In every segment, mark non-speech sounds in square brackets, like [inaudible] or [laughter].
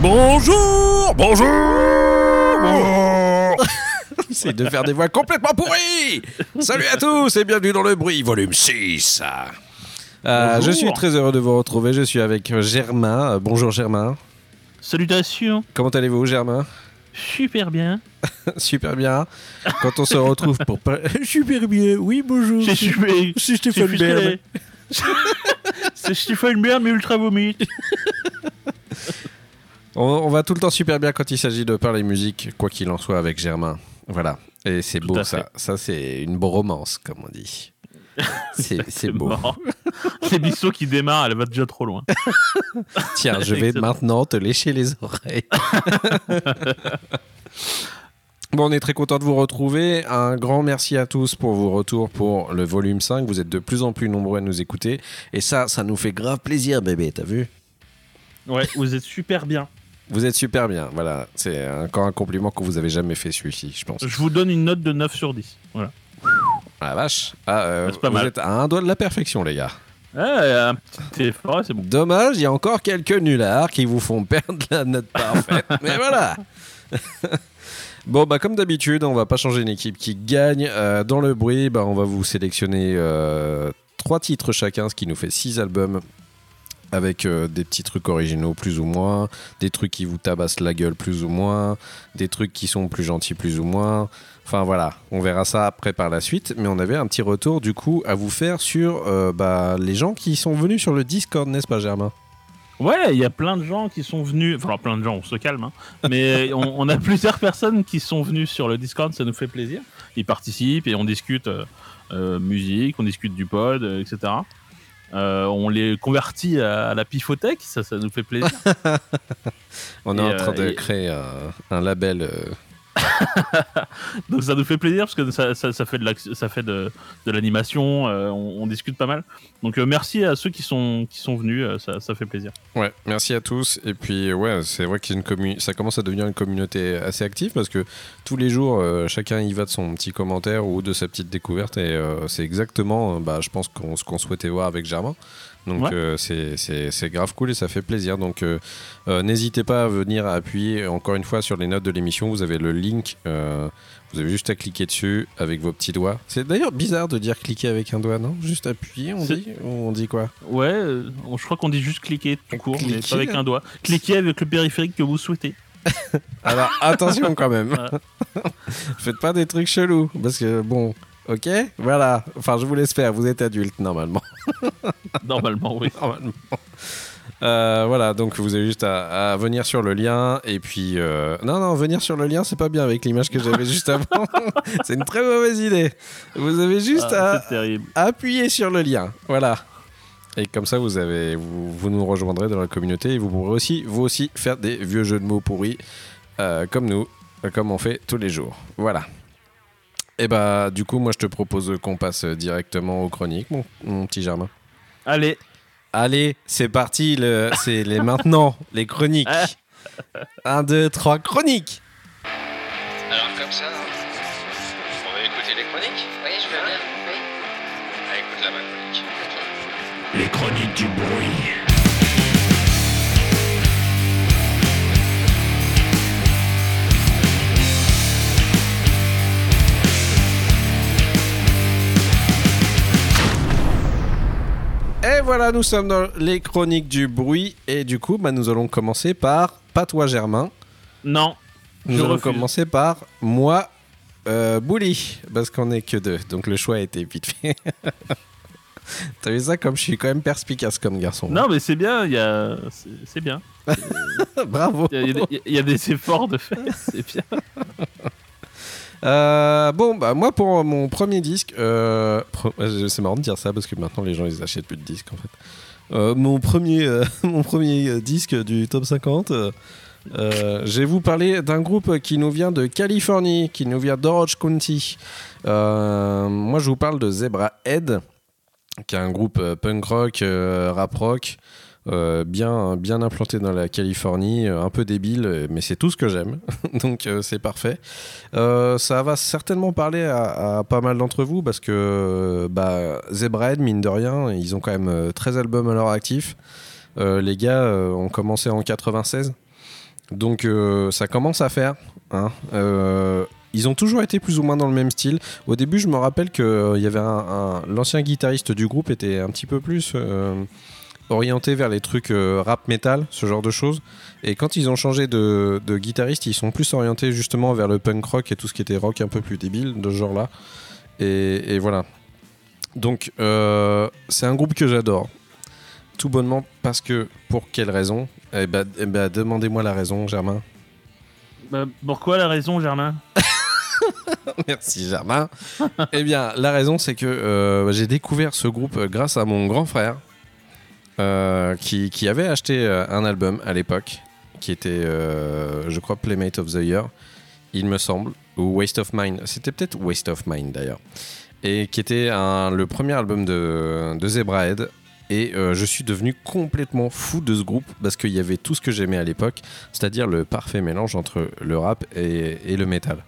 Bonjour Bonjour J'essaie de faire des voix complètement pourries Salut à tous et bienvenue dans le bruit, volume 6 Euh, Je suis très heureux de vous retrouver, je suis avec Germain. Euh, Bonjour Germain. Salutations, Comment allez-vous Germain? Super bien. [laughs] Super bien. Quand on se retrouve pour... par- [laughs] Super bien, oui bonjour. C'est super. C'est Stéphane c'est Bern. [laughs] C'est Stéphane Bern mais ultra vomite. On, on va tout le temps super bien quand il s'agit de parler musique, quoi qu'il en soit avec Germain. Voilà. Et c'est beau ça. Ça c'est une romance comme on dit. [laughs] C'est beau. [laughs] Bissot qui démarre, elle va déjà trop loin. [laughs] Tiens, je vais Excellent. maintenant te lécher les oreilles. Bon, on est très content de vous retrouver. Un grand merci à tous pour vos retours pour le volume 5. Vous êtes de plus en plus nombreux à nous écouter. Et ça, ça nous fait grave plaisir, bébé. T'as vu? Ouais, vous êtes super bien. Vous êtes super bien. Voilà. C'est encore un compliment que vous avez jamais fait celui-ci, je pense. Je vous donne une note de 9 sur 10. Voilà. Ah la vache. Ah, euh, pas vous mal. êtes à un doigt de la perfection, les gars. Ouais, un petit effort, c'est bon. Dommage, il y a encore quelques nullards qui vous font perdre la note parfaite. [laughs] mais voilà. [laughs] Bon, bah comme d'habitude, on va pas changer une équipe qui gagne. Euh, dans le bruit, bah, on va vous sélectionner euh, trois titres chacun, ce qui nous fait six albums. Avec euh, des petits trucs originaux plus ou moins, des trucs qui vous tabassent la gueule plus ou moins, des trucs qui sont plus gentils plus ou moins. Enfin voilà, on verra ça après par la suite. Mais on avait un petit retour du coup à vous faire sur euh, bah, les gens qui sont venus sur le Discord, n'est-ce pas Germain? Ouais, il y a plein de gens qui sont venus. Enfin, plein de gens, on se calme. hein. Mais [laughs] on, a plusieurs personnes qui sont venues sur le Discord, ça nous fait plaisir. Ils participent et on discute euh, musique, on discute du pod, etc. Euh, on les convertit à, la pifothèque, ça, ça nous fait plaisir. [laughs] On est Et, en train euh, de et- créer un, un label. [laughs] Donc ça nous fait plaisir parce que ça, fait de l'animation, euh, on, discute pas mal. Donc euh, merci à ceux qui sont qui sont venus, euh, ça, fait plaisir. Ouais, merci à tous. Et puis, ouais, c'est vrai que ça commence à devenir une communauté assez active parce que tous les jours, chacun y va de son petit commentaire ou de sa petite découverte. Et c'est exactement, bah, je pense, ce qu'on souhaitait voir avec Germain. Donc, Ouais. euh, c'est, grave cool et ça fait plaisir. Donc, euh, euh, n'hésitez pas à venir appuyer encore une fois sur les notes de l'émission. Vous avez le link. vous avez juste à cliquer dessus avec vos petits doigts. C'est d'ailleurs bizarre de dire cliquer avec un doigt, non? Juste appuyer, on dit? On dit quoi? Ouais, on- je crois qu'on dit juste cliquer tout court, mais Cliquer? pas avec un doigt. Cliquez avec le périphérique que vous souhaitez. [laughs] Alors attention quand même. [laughs] Voilà. [laughs] Faites pas des trucs chelous parce que bon, ok, voilà. Enfin, je vous laisse faire. Vous êtes adulte normalement. [laughs] Normalement, oui. Normalement. Euh, voilà, donc vous avez juste à, à venir sur le lien et puis euh, non non venir sur le lien c'est pas bien avec l'image que j'avais juste avant [laughs] c'est une très mauvaise idée vous avez juste Ah, à terrible. appuyer sur le lien voilà et comme ça vous avez vous, vous nous rejoindrez dans la communauté et vous pourrez aussi vous aussi faire des vieux jeux de mots pourris euh, comme nous comme on fait tous les jours voilà et bah du coup moi je te propose qu'on passe directement aux chroniques mon, mon petit Germain Allez, allez c'est parti le, c'est les [laughs] maintenant les chroniques 1 2 3 chroniques Alors comme ça, on va écouter les chroniques Oui, je veux bien. Oui. Ah, écoute là ma chronique. Les chroniques du bruit. Et voilà, nous sommes dans les chroniques du bruit. Et du coup, bah, nous allons commencer par, pas toi Germain, non. nous Je allons refuse. commencer par moi, euh, Bouli, parce qu'on n'est que deux. Donc le choix a été vite fait. [laughs] T'as vu ça comme je suis quand même perspicace comme garçon. Non, mais c'est bien, y a... c'est bien. [laughs] Bravo. Il y, y a des- il y a des efforts de faire, c'est bien. [laughs] Euh, bon, bah moi pour mon premier disque, euh, euh, c'est marrant de dire ça parce que maintenant les gens ils achètent plus de disques en fait. Mon premier, [laughs] mon premier disque du top 50, euh, Euh, je vais vous parler d'un groupe qui nous vient de Californie, qui nous vient d'Orange County. Moi, je vous parle de Zebra Head, qui est un groupe punk rock, rap rock, euh, bien, bien implanté dans la Californie, euh, un peu débile, euh, mais c'est tout ce que j'aime. [laughs] Donc, c'est parfait. Ça va certainement parler à, pas mal d'entre vous parce que bah, Zebra Head, mine de rien, ils ont quand même euh, 13 albums à leur actif. Les gars ont commencé en 96. Donc ça commence à faire. hein. Ils ont toujours été plus ou moins dans le même style. Au début, je me rappelle que il y avait un, un- l'ancien guitariste du groupe était un petit peu plus orienté vers les trucs euh, rap metal, ce genre de choses. Et quand ils ont changé de, de guitariste, ils sont plus orientés justement vers le punk rock et tout ce qui était rock un peu plus débile de ce genre-là. Et, et voilà. Donc euh, c'est un groupe que j'adore. Tout bonnement parce que pour quelle raison? Eh ben, eh ben, demandez-moi la raison, Germain. Bah, pourquoi la raison, Germain? [laughs] Merci Germain. eh bien, la raison, c'est que euh, j'ai découvert ce groupe grâce à mon grand frère euh, qui, avait acheté euh, un album à l'époque qui était, euh, je crois, Playmate of the Year, il me semble, ou Waste of Mind. C'était peut-être Waste of Mind d'ailleurs. Et qui était le premier album de, Zebrahead. Et je suis devenu complètement fou de ce groupe parce qu'il y avait tout ce que j'aimais à l'époque, c'est-à-dire le parfait mélange entre le rap et, et le métal.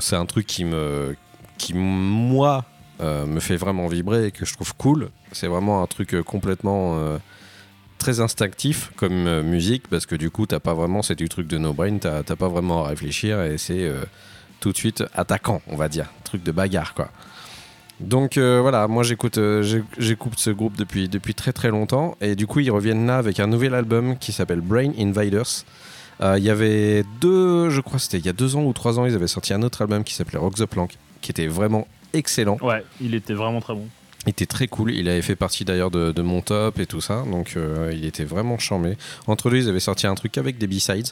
C'est un truc qui me, qui moi, euh, me fait vraiment vibrer et que je trouve cool. C'est vraiment un truc euh, complètement euh, très instinctif comme musique parce que du coup, t'as pas vraiment, c'est du truc de no brain, t'as pas vraiment à réfléchir et c'est tout de suite attaquant, on va dire, truc de bagarre quoi. Donc voilà, moi j'écoute ce groupe depuis, depuis très très longtemps et du coup ils reviennent là avec un nouvel album qui s'appelle Brain Invaders. Il y avait deux, je crois c'était il y a deux ans ou trois ans, ils avaient sorti un autre album qui s'appelait Rock the Plank qui était vraiment excellent. Ouais, il était vraiment très bon. Il était très cool, il avait fait partie d'ailleurs de, de mon top et tout ça, donc euh, il était vraiment charmé. Entre deux, ils avaient sorti un truc avec des B-sides,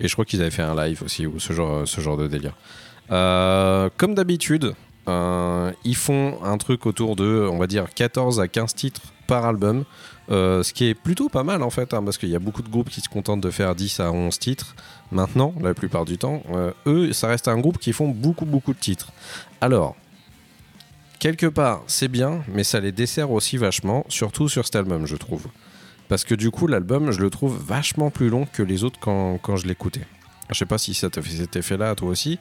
et je crois qu'ils avaient fait un live aussi, ou ce genre, ce genre de délire. Euh, comme d'habitude, euh, ils font un truc autour de, on va dire, 14 à 15 titres par album, euh, ce qui est plutôt pas mal en fait, hein, parce qu'il y a beaucoup de groupes qui se contentent de faire 10 à 11 titres maintenant, la plupart du temps. Euh, eux, ça reste un groupe qui font beaucoup, beaucoup de titres. Alors, quelque part, c'est bien, mais ça les dessert aussi vachement, surtout sur cet album, je trouve. Parce que du coup, l'album, je le trouve vachement plus long que les autres quand, quand je l'écoutais. Je sais pas si ça t'a fait cet effet-là à toi aussi,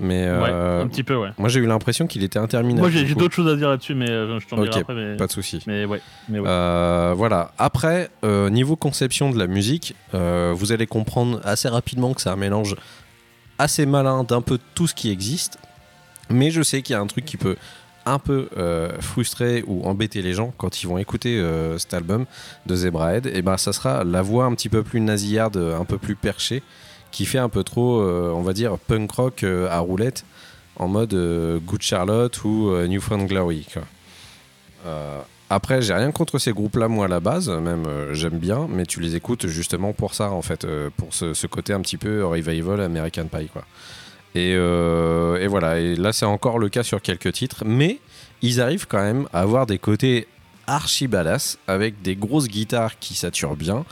mais euh, Ouais, un petit peu, ouais. moi j'ai eu l'impression qu'il était interminable. Moi, j'ai d'autres choses à dire là-dessus, mais euh, je t'en dirai après. Mais, Pas de souci. mais ouais. Mais ouais. Euh, voilà. Après, euh, niveau conception de la musique, euh, vous allez comprendre assez rapidement que c'est un mélange assez malin d'un peu tout ce qui existe. Mais je sais qu'il y a un truc qui peut un peu euh, frustrer ou embêter les gens quand ils vont écouter euh, cet album de Zebrahead. Et ben, ça sera la voix un petit peu plus nasillarde, un peu plus perchée, qui fait un peu trop, euh, on va dire, punk rock euh, à roulette, en mode euh, Good Charlotte ou euh, New Found Glory. quoi. Euh, après, j'ai rien contre ces groupes-là, moi, à la base, même euh, j'aime bien, mais tu les écoutes justement pour ça, en fait, euh, pour ce, ce côté un petit peu revival American Pie, quoi. Et, euh, et voilà, et là, c'est encore le cas sur quelques titres, mais ils arrivent quand même à avoir des côtés archi badass, avec des grosses guitares qui saturent bien,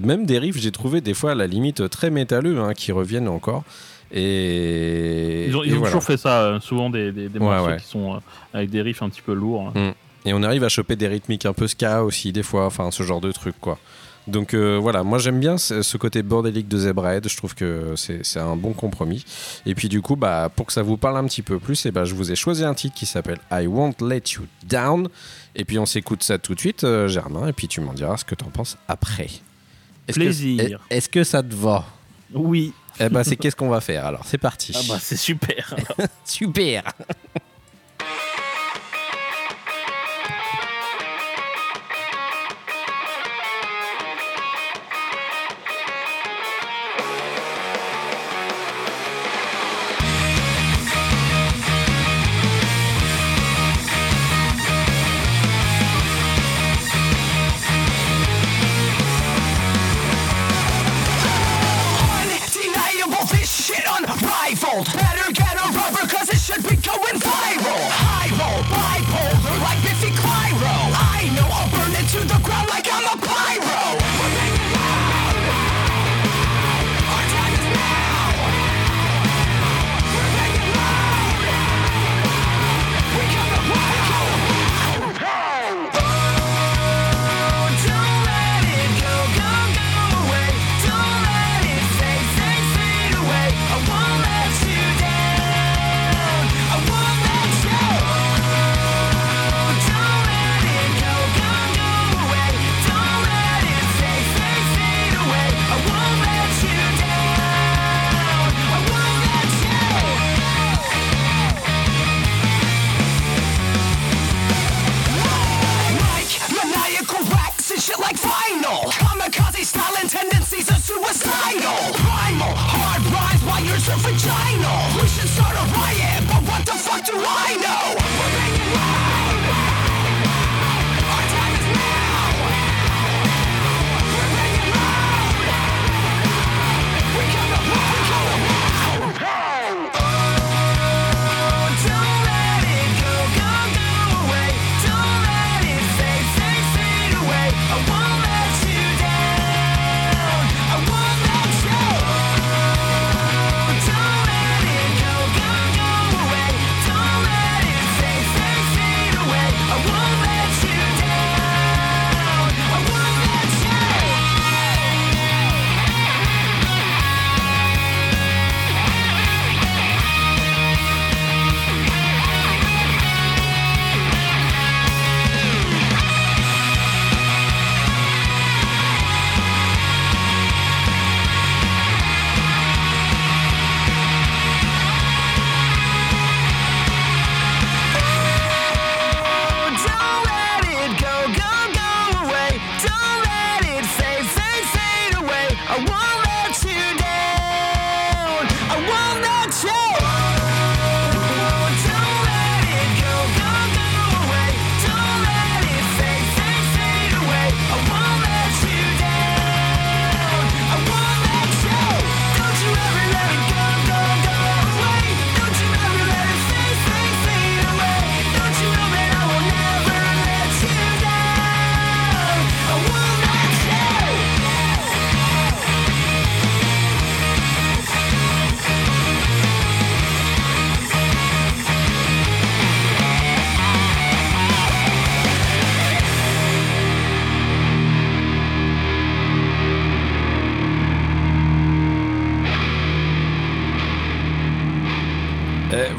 même des riffs, j'ai trouvé des fois à la limite très métalleux, hein, qui reviennent encore. Et, Ils ont, et ils ont voilà. toujours fait ça, euh, souvent des, des, des Ouais, morceaux ouais. qui sont euh, avec des riffs un petit peu lourds. Et on arrive à choper des rythmiques un peu ska aussi, des fois, enfin ce genre de truc quoi. Donc euh, voilà, moi j'aime bien ce côté bordélique de Zebrahead, je trouve que c'est un bon compromis. Et puis du coup, bah, pour que ça vous parle un petit peu plus, et bah, je vous ai choisi un titre qui s'appelle I Won't Let You Down. Et puis on s'écoute ça tout de suite, euh, Germain, et puis tu m'en diras ce que t'en penses après. Que- Plaisir. Est-ce que ça te va? Oui. Eh ben c'est qu'est-ce qu'on va faire alors, c'est parti. Ah bah c'est super. [laughs] Super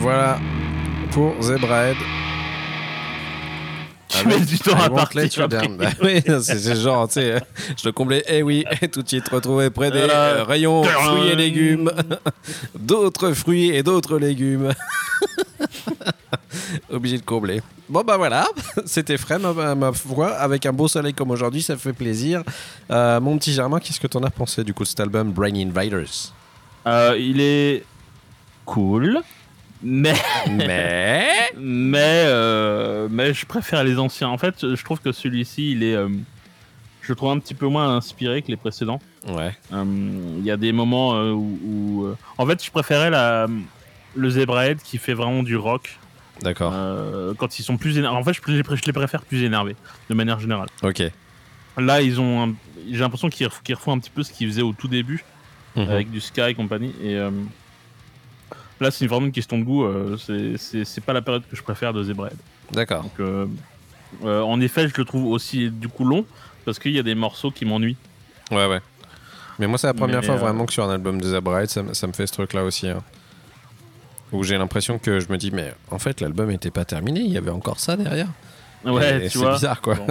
voilà pour Zebrahead. Tu mets du temps à I partir. Bah [laughs] oui, c'est genre, tu sais, je te comblais, eh oui, tout de suite retrouvé près des euh, rayons fruits et légumes, [laughs] d'autres fruits et d'autres légumes. [laughs] Obligé de combler. Bon bah voilà, c'était frais ma, ma- ma foi, avec un beau soleil comme aujourd'hui, ça fait plaisir. Euh, mon petit Germain, qu'est-ce que t'en as pensé du coup de cet album Brain Invaders? Euh, il est cool, mais Mais... [laughs] mais euh, mais je préfère les anciens. En fait, je trouve que celui-ci, il est, euh, je trouve un petit peu moins inspiré que les précédents. Ouais, Euh, Il y a des moments euh, où, où, en fait, je préférais la le Zebrahead qui fait vraiment du rock d'accord, quand ils sont plus énervés. En fait, je, les préfère plus énervés de manière générale. ok. Là, ils ont, un- j'ai l'impression qu'ils ref- qu'ils refont un petit peu ce qu'ils faisaient au tout début. Mhm. avec du Sky et compagnie. Et là, c'est vraiment une question de goût. euh, c'est- pas la période que je préfère de Zebrahead. D'accord, euh, euh, en effet, je le trouve aussi du coup long parce qu'il y a des morceaux qui m'ennuient. ouais, ouais. Mais moi, c'est la première Mais, fois euh, vraiment que sur un album de Zebrahead, ça, me- ça me fait ce truc-là aussi. hein. Où j'ai l'impression que je me dis, mais en fait, l'album n'était pas terminé, il y avait encore ça derrière. Ouais, c'est bizarre, quoi. Bon.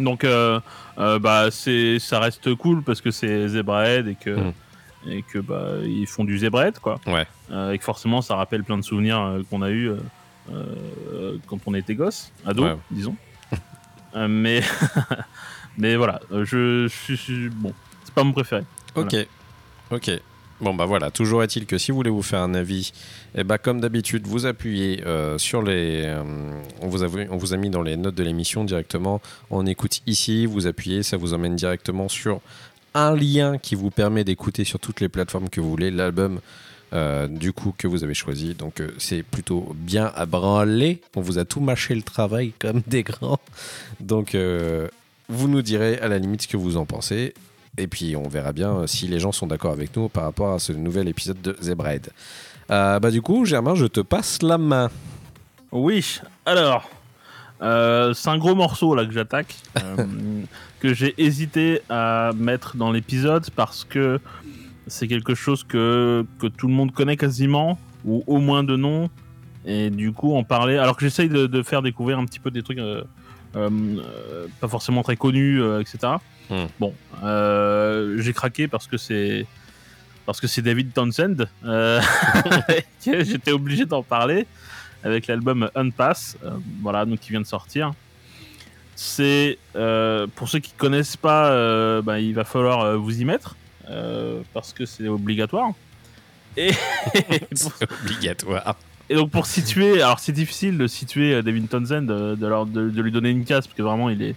Donc, euh, euh, bah, c'est, ça reste cool parce que c'est Zebrahead et que, Mm. Et que bah, ils font du Zebrahead, quoi. Ouais. Euh, et que forcément, ça rappelle plein de souvenirs euh, qu'on a eu euh, quand on était gosse, ado, Ouais. disons. [laughs] Mais, [laughs] mais voilà, je, je suis bon. C'est pas mon préféré. Ok, ok. Bon bah voilà, toujours est-il que si vous voulez vous faire un avis, eh bah comme d'habitude, vous appuyez euh, sur les... euh, on, vous a, on vous a mis dans les notes de l'émission directement, on écoute ici, vous appuyez, ça vous emmène directement sur un lien qui vous permet d'écouter sur toutes les plateformes que vous voulez l'album euh, du coup que vous avez choisi. Donc euh, c'est plutôt bien à branler, on vous a tout mâché le travail comme [laughs] des grands. Donc euh, vous nous direz à la limite ce que vous en pensez. Et puis on verra bien si les gens sont d'accord avec nous par rapport à ce nouvel épisode de Zebrahead. Bah du coup, Germain, je te passe la main. Oui, alors, euh, c'est un gros morceau là que j'attaque, euh, [laughs] que j'ai hésité à mettre dans l'épisode parce que c'est quelque chose que, que tout le monde connaît quasiment, ou au moins de nom, et du coup en parler, alors que j'essaye de, de faire découvrir un petit peu des trucs euh, pas forcément très connus, etc. Hmm. Bon, j'ai craqué parce que c'est parce que c'est David Townsend, [laughs] [laughs] j'étais obligé d'en parler avec l'album Unpass, euh, voilà, donc qui vient de sortir. C'est euh, pour ceux qui connaissent pas, euh, bah, il va falloir euh, vous y mettre euh, parce que c'est obligatoire. Et, [laughs] pour- C'est obligatoire. et donc pour situer, alors c'est difficile de situer David Townsend, de, de, lui donner une case parce que vraiment il est,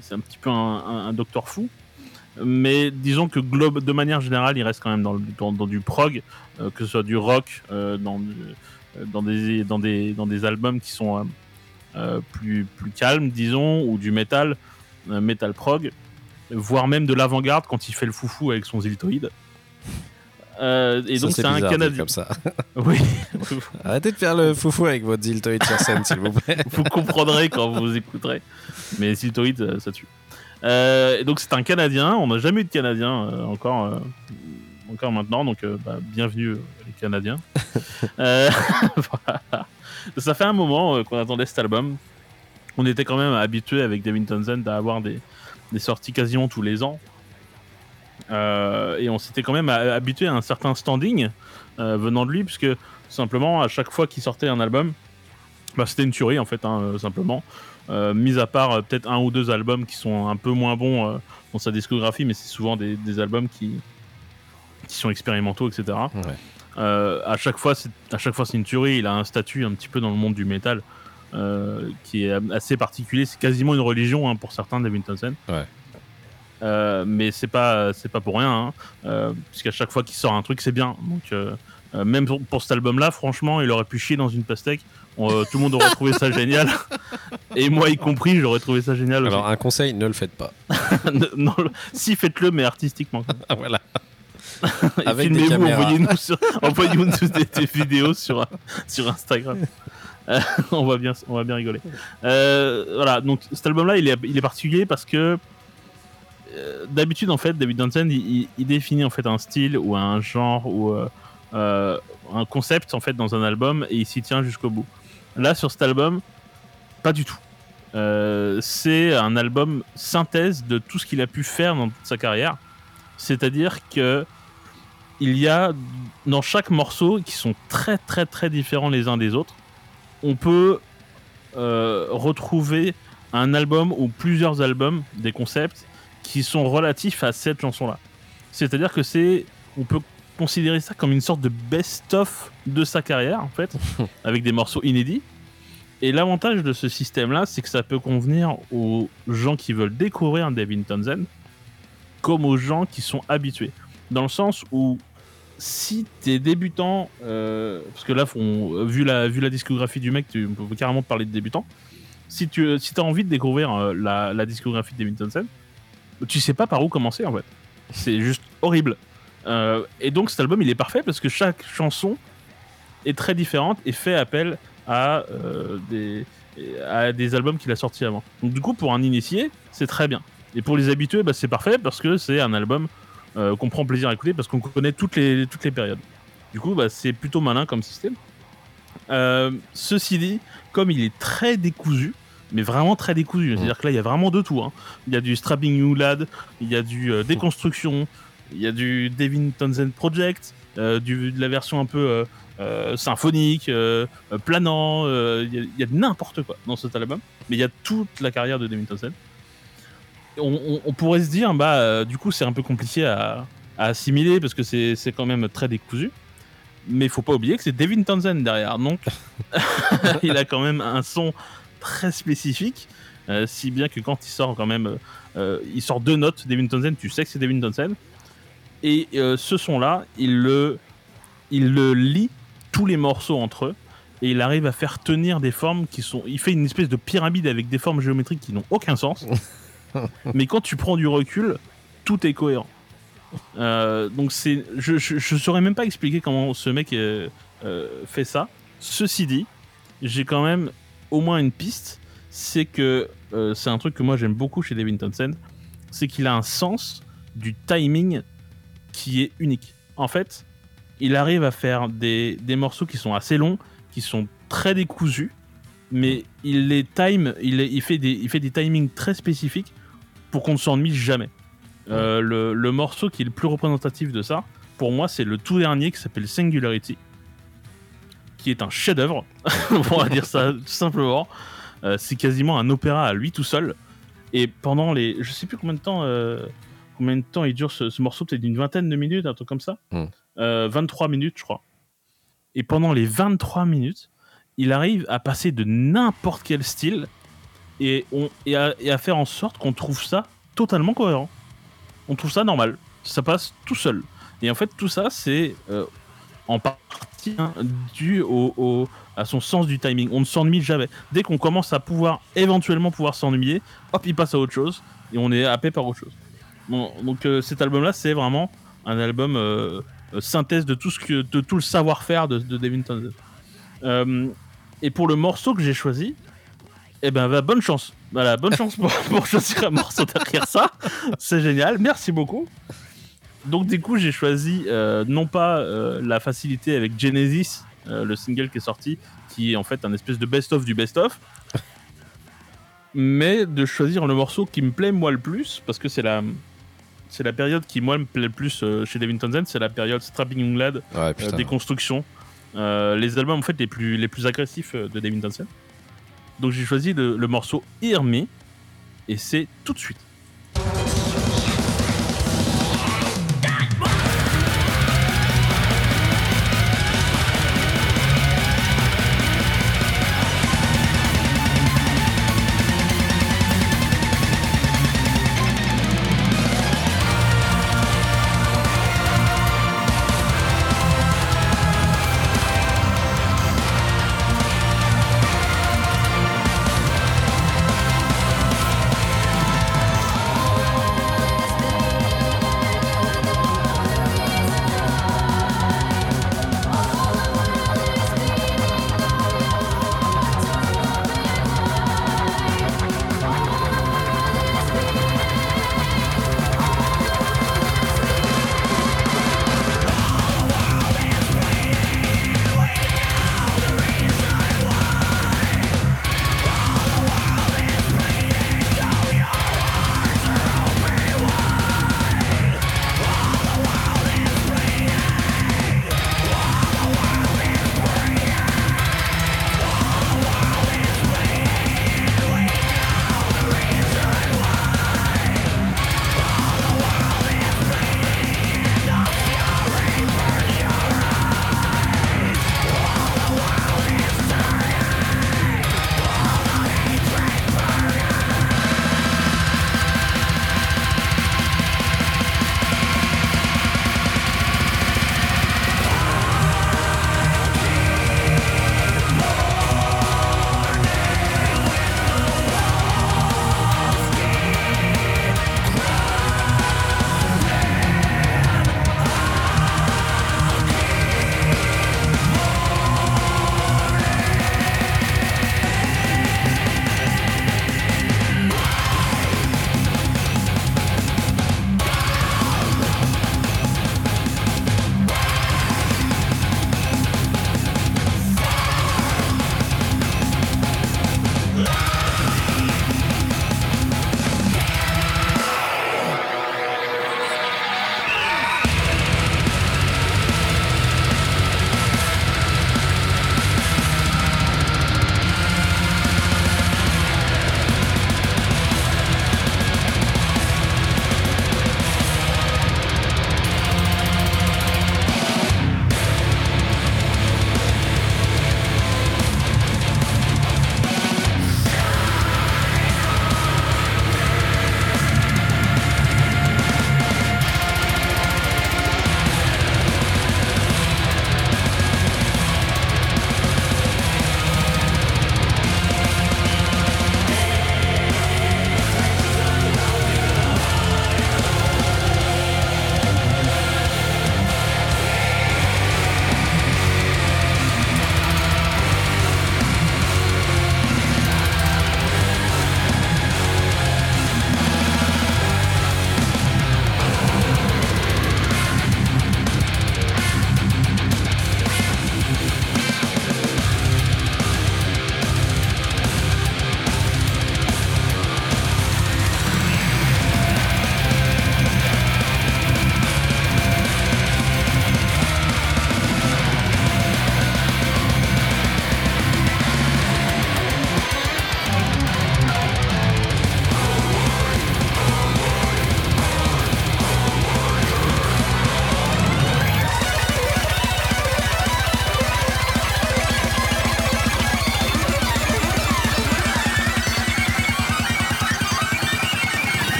c'est un petit peu un, un- un docteur fou. Mais disons que globe, de manière générale, il reste quand même dans, le- dans, dans du prog, euh, que ce soit du rock, euh, dans, du- dans, des, dans, des, dans des albums qui sont euh, euh, plus, plus calmes, disons, ou du metal, euh, metal prog, voire même de l'avant-garde quand il fait le foufou avec son ziltoïde. Euh, et Ça, donc c'est un Canadien. comme ça. [laughs] Oui, [laughs] Arrêtez de faire le foufou avec votre Ziltoid sur scène, s'il vous plaît. vous comprendrez quand vous écouterez. Mais Ziltoid, ça, tue. Euh, donc c'est un Canadien. On n'a jamais eu de Canadien euh, encore, euh, encore maintenant. Donc euh, bah, bienvenue euh, les Canadiens. [laughs] Euh, [laughs] voilà. Ça fait un moment qu'on attendait cet album. On était quand même habitué avec David Townsend à avoir des, des sorties quasiment tous les ans. Euh, et on s'était quand même habitué à un certain standing euh, venant de lui, puisque simplement à chaque fois qu'il sortait un album, bah, c'était une tuerie en fait, hein, simplement. Euh, mis à part peut-être un ou deux albums qui sont un peu moins bons dans sa discographie, mais c'est souvent des, des albums qui, qui sont expérimentaux, etc. Ouais. Euh, à chaque fois, c'est à chaque fois c'est une tuerie. Il a un statut un petit peu dans le monde du métal euh, qui est assez particulier. C'est quasiment une religion hein, pour certains, David Townsend. Ouais. Euh, mais c'est pas c'est pas pour rien, hein, puisqu'à chaque fois qu'il sort un truc, c'est bien. Donc même pour, pour cet album-là, franchement, il aurait pu chier dans une pastèque. On, tout le monde aurait trouvé ça [laughs] génial, et moi y compris, j'aurais trouvé ça génial. aussi. Alors, un conseil, ne le faites pas. [laughs] non, si faites-le, mais artistiquement. [laughs] Ah, voilà. [laughs] Avec des caméras. envoyez-nous sur- [laughs] des, des vidéos sur, sur Instagram. Euh, [laughs] on, va bien, on va bien rigoler. Euh, voilà, donc cet album-là, il est, il est particulier parce que euh, d'habitude, en fait, David Townsend, il, définit en fait un style ou un genre ou, un concept en fait dans un album et il s'y tient jusqu'au bout. Là sur cet album, pas du tout. C'est un album synthèse de tout ce qu'il a pu faire dans toute sa carrière. C'est-à-dire que il y a dans chaque morceau qui sont très très très différents les uns des autres. On peut euh, retrouver un album ou plusieurs albums, des concepts qui sont relatifs à cette chanson-là. C'est-à-dire que c'est, on peut considérer ça comme une sorte de best-of de sa carrière en fait, [laughs] avec des morceaux inédits. Et l'avantage de ce système-là, c'est que ça peut convenir aux gens qui veulent découvrir Devin Townsend, comme aux gens qui sont habitués. Dans le sens où si t'es débutant, euh, parce que là, on- vu, la, discographie du mec, tu on peut carrément parler de débutant. Si tu si as envie de découvrir euh, la, discographie de Devin Townsend, tu sais pas par où commencer en fait. C'est juste horrible. Euh, et donc cet album, il est parfait parce que chaque chanson est très différente et fait appel à, euh, des, à des albums qu'il a sortis avant. Donc du coup, pour un initié, c'est très bien. Et pour les habitués, bah, c'est parfait parce que c'est un album euh, qu'on prend plaisir à écouter parce qu'on connaît toutes les, toutes les périodes. Du coup, bah, c'est plutôt malin comme système. Euh, ceci dit, comme il est très décousu, mais vraiment très décousu, c'est-à-dire que là, il y a vraiment de tout. hein. Il y a du Strapping New Lad, il y a du euh, Déconstruction, il y a du Devin Townsend Project, du, de la version un peu symphonique, planant, il y a- n'importe quoi dans cet album, mais il y a toute la carrière de Devin Townsend. On, pourrait se dire, bah, euh, du coup, c'est un peu compliqué à, assimiler parce que c'est quand même très décousu. Mais il faut pas oublier que c'est Devin Townsend derrière, donc [laughs] il a quand même un son très spécifique, euh, si bien que quand il sort quand même, euh, il sort deux notes Devin Townsend, tu sais que c'est Devin Townsend. Et ce son-là, il le, il le lie tous les morceaux entre eux et il arrive à faire tenir des formes qui sont. Il fait une espèce de pyramide avec des formes géométriques qui n'ont aucun sens. [laughs] [laughs] mais quand tu prends du recul, tout est cohérent. Euh, donc c'est, je, je, saurais même pas expliquer comment ce mec euh, euh, fait ça. Ceci dit, j'ai quand même au moins une piste, c'est que c'est un truc que moi j'aime beaucoup chez Devin Townsend, c'est qu'il a un sens du timing qui est unique. En fait, il arrive à faire des, des morceaux qui sont assez longs, qui sont très décousus, mais il les time, il, il fait des, il fait des timings très spécifiques pour qu'on ne s'ennuie jamais. Euh, le, le morceau qui est le plus représentatif de ça, pour moi, c'est le tout dernier qui s'appelle Singularity, qui est un chef-d'œuvre, [laughs] on va dire ça tout simplement. Euh, c'est quasiment un opéra à lui tout seul. Et pendant les, je sais plus combien de temps, euh, combien de temps il dure ce, ce morceau, peut-être d'une vingtaine de minutes, un truc comme ça. Hmm. Euh, 23 minutes, je crois. Et pendant les 23 minutes, il arrive à passer de n'importe quel style et, on, et, à, faire en sorte qu'on trouve ça totalement cohérent. On trouve ça normal. Ça passe tout seul. Et en fait, tout ça, c'est euh, en partie hein, dû au, à son sens du timing. On ne s'ennuie jamais. Dès qu'on commence à pouvoir éventuellement pouvoir s'ennuyer, hop, il passe à autre chose et on est happé par autre chose. Donc euh, cet album-là, c'est vraiment un album euh, synthèse de tout ce que, de tout le savoir-faire de, de Devin Townsend. Et pour le morceau que j'ai choisi, eh ben, bah, bonne chance. Voilà, bonne chance pour, [laughs] pour choisir un morceau derrière ça. C'est génial. Merci beaucoup. Donc, du coup, j'ai choisi euh, non pas euh, la facilité avec Genesis, euh, le single qui est sorti, qui est en fait un espèce de best-of du best-of, mais de choisir le morceau qui me plaît moi le plus, parce que c'est la, c'est la période qui moi me plaît le plus euh, chez Devin Townsend, c'est la période Strapping Young Lad, Ouais, euh, déconstruction, euh, les albums en fait les plus, les plus agressifs de Devin Townsend. Donc j'ai choisi le, morceau Hear et c'est tout de suite.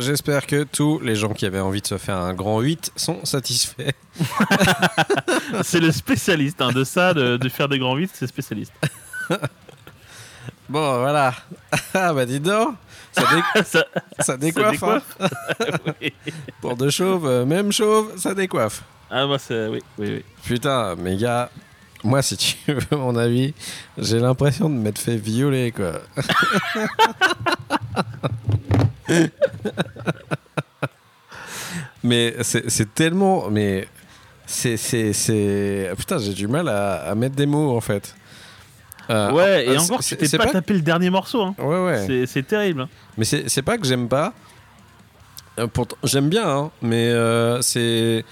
J'espère que tous les gens qui avaient envie de se faire un grand 8 sont satisfaits. [laughs] C'est le spécialiste hein, de ça, de, de faire des grands 8, c'est spécialiste. [laughs] Bon, voilà. [laughs] Ah bah dis donc, ça, dé- Ça- ça décoiffe. décoiffe. hein. oui. Pour deux chauves, euh, même chauve, ça décoiffe. Ah, moi, c'est. Oui, oui, oui. Putain, mes gars, moi, si tu veux mon avis, j'ai l'impression de m'être fait violer, quoi. Mais c'est tellement. Mais. C'est. Putain, j'ai du mal à, à mettre des mots, en fait. Euh, ouais, et euh, encore, tu t'es pas, pas- tapé le dernier morceau. Hein. Ouais, ouais. C'est- terrible. hein. Mais c'est pas que j'aime pas. Euh, j'aime bien, hein, mais euh, c'est.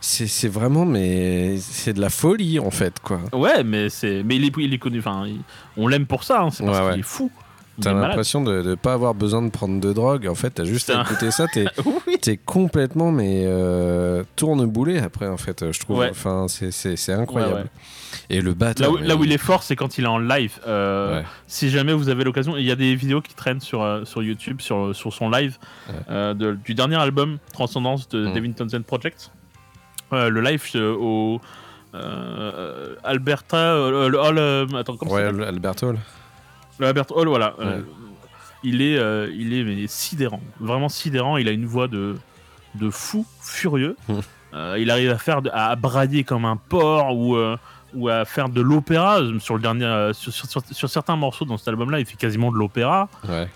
C'est vraiment, mais c'est de la folie en fait, quoi. Ouais, mais c'est, mais il est, il est connu. Enfin, on l'aime pour ça. hein, C'est parce Ouais, qu'il ouais. est fou. T'as l'impression de ne pas avoir besoin de prendre de drogue. En fait, t'as juste à écouter ça. T'es [laughs] Oui. t'es complètement, mais euh, tourne-boulet après, en fait, je trouve. Ouais. Enfin, c'est- incroyable. Ouais, ouais. Et le batteur. Là où, mais- là où il est fort, c'est quand il est en live. Euh. Si jamais vous avez l'occasion, il y a des vidéos qui traînent sur, euh, sur YouTube, sur, sur son live euh, de- du dernier album, Transcendance de Mm. Devin Townsend Project. Le live au Alberta, le hall. attends, comment Ouais, s'appelle le- Albert Hall. Le Albert Hall, voilà. Euh, il est, euh, il est mais, sidérant, vraiment sidérant. Il a une voix de, de fou, furieux. [laughs] Euh, il arrive à faire, à brailler comme un porc ou, ou à faire de l'opéra sur le dernier, sur, sur- sur- sur certains morceaux dans cet album-là. Il fait quasiment de l'opéra. Ouais.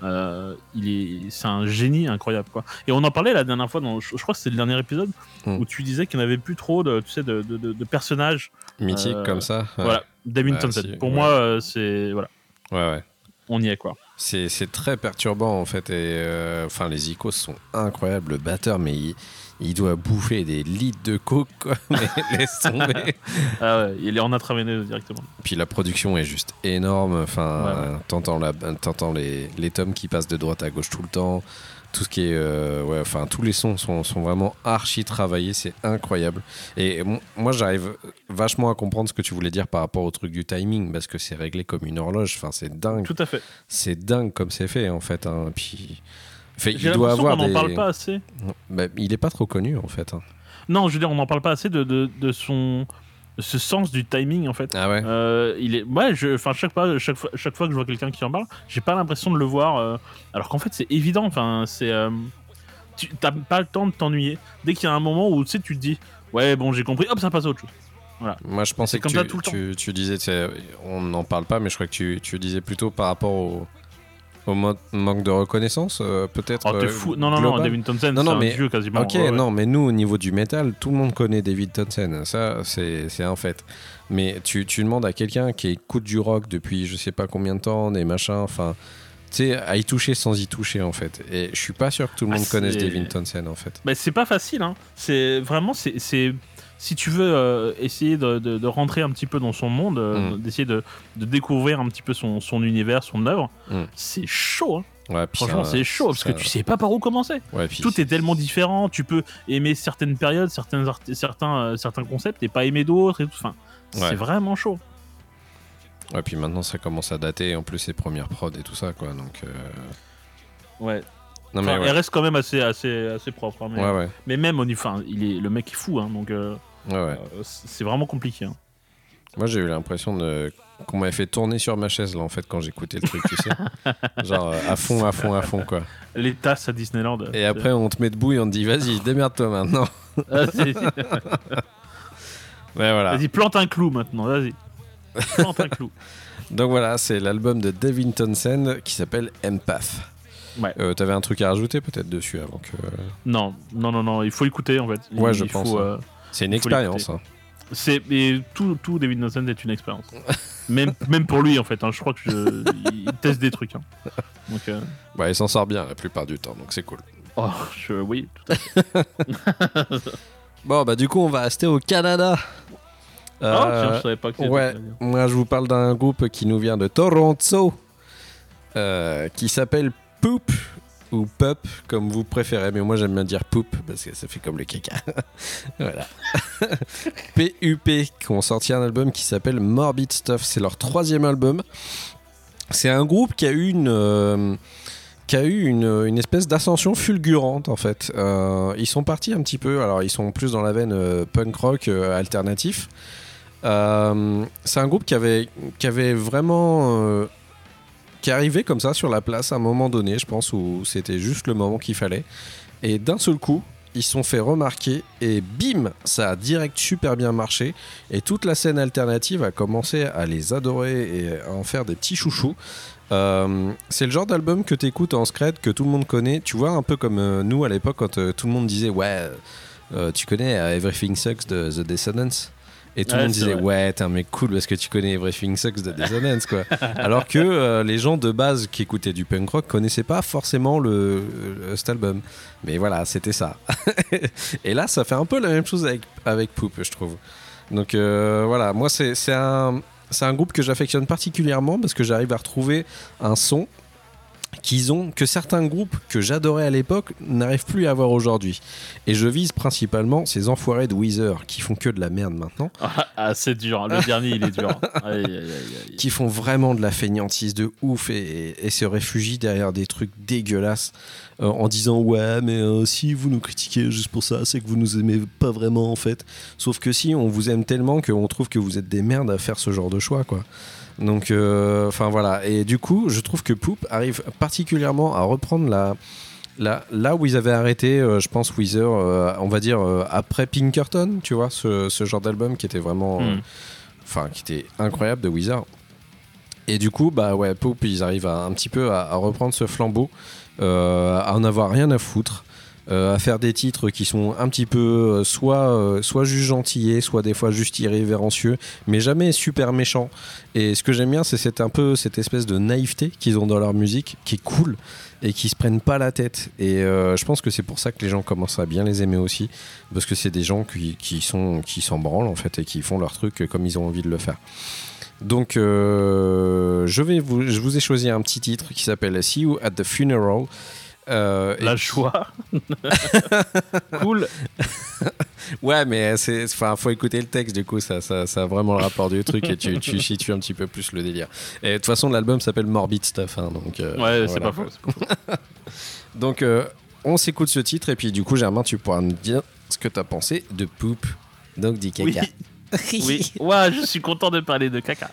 Il est, c'est un génie incroyable quoi. Et on en parlait la dernière fois, dans, je, je crois que c'était le dernier épisode Mm. où tu disais qu'il n'y avait plus trop de, tu sais, de, de- de- de personnages. Mythique Euh, comme ça. Ouais. Voilà, Townsend. si, Pour moi, c'est voilà, Ouais, ouais. On y est quoi. C'est très perturbant en fait. Et euh, enfin, les icônes sont incroyables. Le batteur, mais il, il doit bouffer des litres de coke, quoi. [laughs] Mais laisse tomber. Ah ouais, il est en intraveineuse directement. Puis la production est juste énorme. Enfin, Ouais, ouais. t'entends les, les tomes qui passent de droite à gauche tout le temps. Tout ce qui est, euh, ouais, enfin, tous les sons sont, sont vraiment archi travaillés. C'est incroyable. Et moi, j'arrive vachement à comprendre ce que tu voulais dire par rapport au truc du timing, parce que c'est réglé comme une horloge. Enfin, c'est dingue. Tout à fait. C'est dingue comme c'est fait en fait. hein. Puis, enfin, il doit avoir n'en des. parle pas assez. Bah, il est pas trop connu en fait. hein. Non, je veux dire, on n'en parle pas assez de, de, de son ce sens du timing en fait. Ah ouais. Euh, il est, ouais, je, enfin chaque fois, chaque fois, chaque fois que je vois quelqu'un qui en parle, j'ai pas l'impression de le voir. euh, alors qu'en fait, c'est évident. Enfin, c'est, euh, tu t'as pas le temps de t'ennuyer. Dès qu'il y a un moment où tu sais, tu te dis, ouais, bon, j'ai compris, hop, ça passe à autre chose. Moi, je pensais que comme tu, ça tout le temps. tu, tu disais, tu sais, on n'en parle pas, mais je crois que tu, tu disais plutôt par rapport au, au manque de reconnaissance, euh, peut-être. Oh, t'es euh, fou. Non, non, non, global. Devin Townsend, Non, non, c'est un mais- dieu quasiment. Ok, Ouais, ouais. non, mais nous, au niveau du métal, tout le monde connaît David Townsend. Ça, c'est c'est un fait. Mais tu, tu demandes à quelqu'un qui écoute du rock depuis je sais pas combien de temps, des machins, enfin, tu sais, à y toucher sans y toucher, en fait. Et je suis pas sûr que tout le Ah, monde connaisse David Townsend, en fait. Bah, c'est pas facile, hein. C'est vraiment, c'est, c'est- si tu veux euh, essayer de, de- de rentrer un petit peu dans son monde, euh, Mm. d'essayer de, de découvrir un petit peu son, son univers, son œuvre, Mm. c'est chaud. hein. Ouais, Franchement, c'est chaud parce ça- que tu sais pas par où commencer. Ouais, Tout est tellement différent. Tu peux aimer certaines périodes, certains, certains, euh, certains concepts et pas aimer d'autres et tout. Enfin, Ouais. c'est vraiment chaud. Ouais, puis maintenant ça commence à dater, en plus c'est premières prod et tout ça, quoi. Donc, Ouais. non mais Enfin, ouais. Elle reste quand même assez, assez, assez propre. hein, mais, mais même au niveau, enfin, il est, le mec est fou, hein, donc ouais, euh, c'est vraiment compliqué. hein. Moi j'ai eu l'impression de qu'on m'avait fait tourner sur ma chaise là en fait quand j'écoutais le truc, tu sais. [laughs] Genre euh, à fond, à fond, à fond quoi. Les tasses à Disneyland. Et après on te met debout et on te dit vas-y, démerde-toi maintenant. [laughs] Ah, c'est- Ouais, voilà. Vas-y, plante un clou maintenant, vas-y. Plante un clou. [laughs] Donc voilà, c'est l'album de Devin Townsend qui s'appelle Empath. Ouais. Euh, T'avais un truc à rajouter peut-être dessus avant que. Non, non, non, non, il faut écouter en fait. Il- Ouais, je il pense, faut, ouais. euh, C'est une expérience. hein. c'est et tout, tout David Townsend est une expérience. même, même pour lui en fait. hein, je crois que je, il teste des trucs. hein. Donc, euh, Ouais, il s'en sort bien la plupart du temps, donc c'est cool. oh, je, oui, tout à fait. [laughs] Bon, bah du coup, on va rester au Canada. Oh, Euh, tiens, je savais pas que ouais, moi je vous parle d'un groupe qui nous vient de Toronto, euh, qui s'appelle Poop, ou Pup, comme vous préférez, mais moi j'aime bien dire Poop, parce que ça fait comme le caca. [laughs] voilà. [laughs] PUP, qui ont sorti un album qui s'appelle Morbid Stuff, c'est leur troisième album. C'est un groupe qui a eu une... euh, qui a eu une, espèce d'ascension fulgurante en fait. Euh, ils sont partis un petit peu, alors ils sont plus dans la veine euh, punk rock alternatif. C'est un groupe qui avait, qui avait vraiment. Qui arrivait comme ça sur la place à un moment donné, je pense, où c'était juste le moment qu'il fallait. Et d'un seul coup, ils sont fait remarquer et bim, ça a direct super bien marché. Et toute la scène alternative a commencé à les adorer et à en faire des petits chouchous. Euh, c'est le genre d'album que tu écoutes en scred, que tout le monde connaît. Tu vois, un peu comme euh, nous à l'époque, quand euh, tout le monde disait Ouais, tu connais Everything Sucks de The Descendants? Et tout le Ouais, monde disait vrai. ouais t'es un mec cool parce que tu connais Everything Sucks de Descendants quoi. [laughs] Alors que euh, les gens de base qui écoutaient du punk rock connaissaient pas forcément le, le- cet album. Mais voilà c'était ça. [laughs] et là ça fait un peu la même chose avec avec Poop je trouve. Donc euh, voilà moi c'est c'est un c'est un groupe que j'affectionne particulièrement parce que j'arrive à retrouver un son qu'ils ont que certains groupes que j'adorais à l'époque n'arrivent plus à avoir aujourd'hui. Et je vise principalement ces enfoirés de Weezer qui font que de la merde maintenant, [laughs] Ah, c'est dur. Le dernier, il est dur. [laughs] Aïe, aïe, aïe, aïe. qui font vraiment de la feignantise de ouf et, et se réfugient derrière des trucs dégueulasses euh, en disant ouais mais euh, si vous nous critiquez juste pour ça c'est que vous nous aimez pas vraiment en fait. Sauf que si on vous aime tellement qu'on trouve que vous êtes des merdes à faire ce genre de choix quoi. Donc, euh, enfin voilà. Et du coup, je trouve que Poop arrive particulièrement à reprendre la, la- là où ils avaient arrêté, euh, je pense, Weezer, euh, on va dire euh, après Pinkerton, tu vois, ce, ce genre d'album qui était vraiment, Hmm. enfin, qui était incroyable de Weezer. Et du coup, bah ouais, Poop, ils arrivent à, un petit peu à, à reprendre ce flambeau, à en avoir rien à foutre. Euh, à faire des titres qui sont un petit peu euh, soit, euh, soit juste gentillés, soit des fois juste irrévérencieux, mais jamais super méchants. Et ce que j'aime bien, c'est un peu cette espèce de naïveté qu'ils ont dans leur musique, qui est cool et qui se prennent pas la tête. Et je pense que c'est pour ça que les gens commencent à bien les aimer aussi, parce que c'est des gens qui, qui sont qui s'en branlent en fait et qui font leur truc comme ils ont envie de le faire. Donc, je, vais vous, je vous ai choisi un petit titre qui s'appelle See You at the Funeral. Euh, et La joie. [laughs] cool. Ouais, mais c'est, enfin, faut écouter le texte, du coup, ça, ça, ça a vraiment le rapport du truc et tu, tu [laughs] situes un petit peu plus le délire. Et de toute façon, l'album s'appelle Morbid Stuff, hein, donc. euh, Ouais, c'est voilà. pas faux. c'est pas faux. [laughs] Donc, euh, on s'écoute ce titre et puis, du coup, Germain, tu pourras me dire ce que t'as pensé de Poop. Donc, dit Oui. caca. Oui. Ouais, je suis content de parler de caca.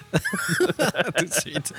tout de suite.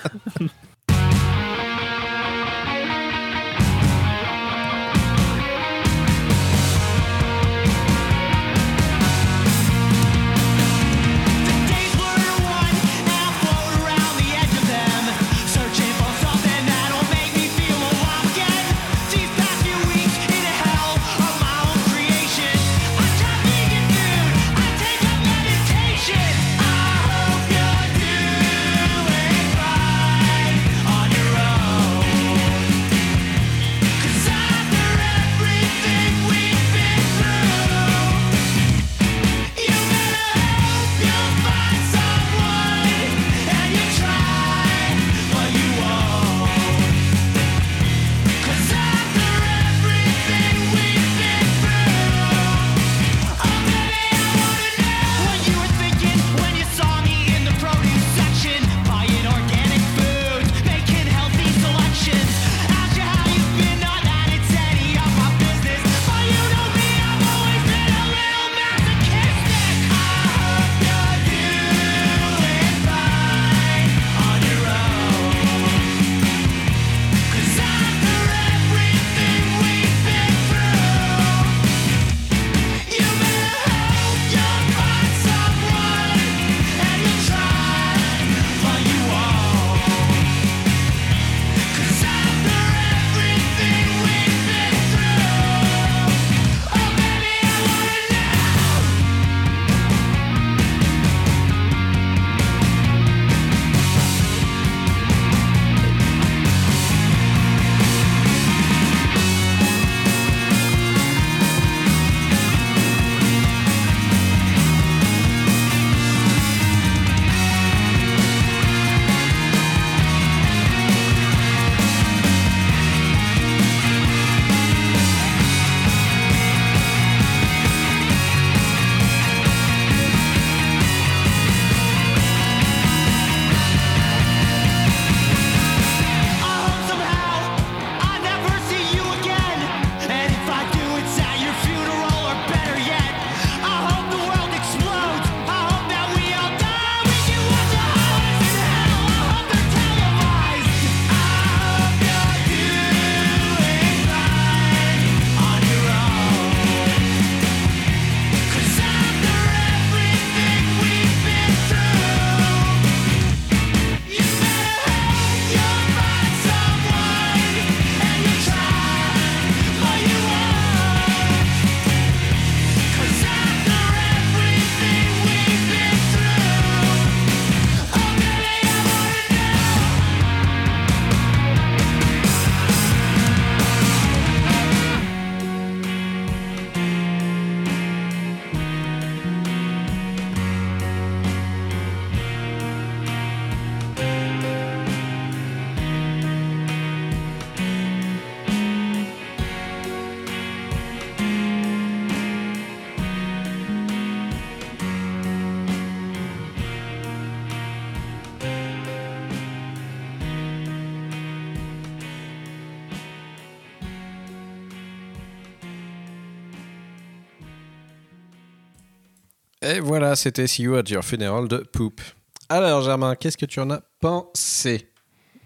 Et voilà, c'était See You at Your Funeral de Poop. Alors, Germain, qu'est-ce que tu en as pensé?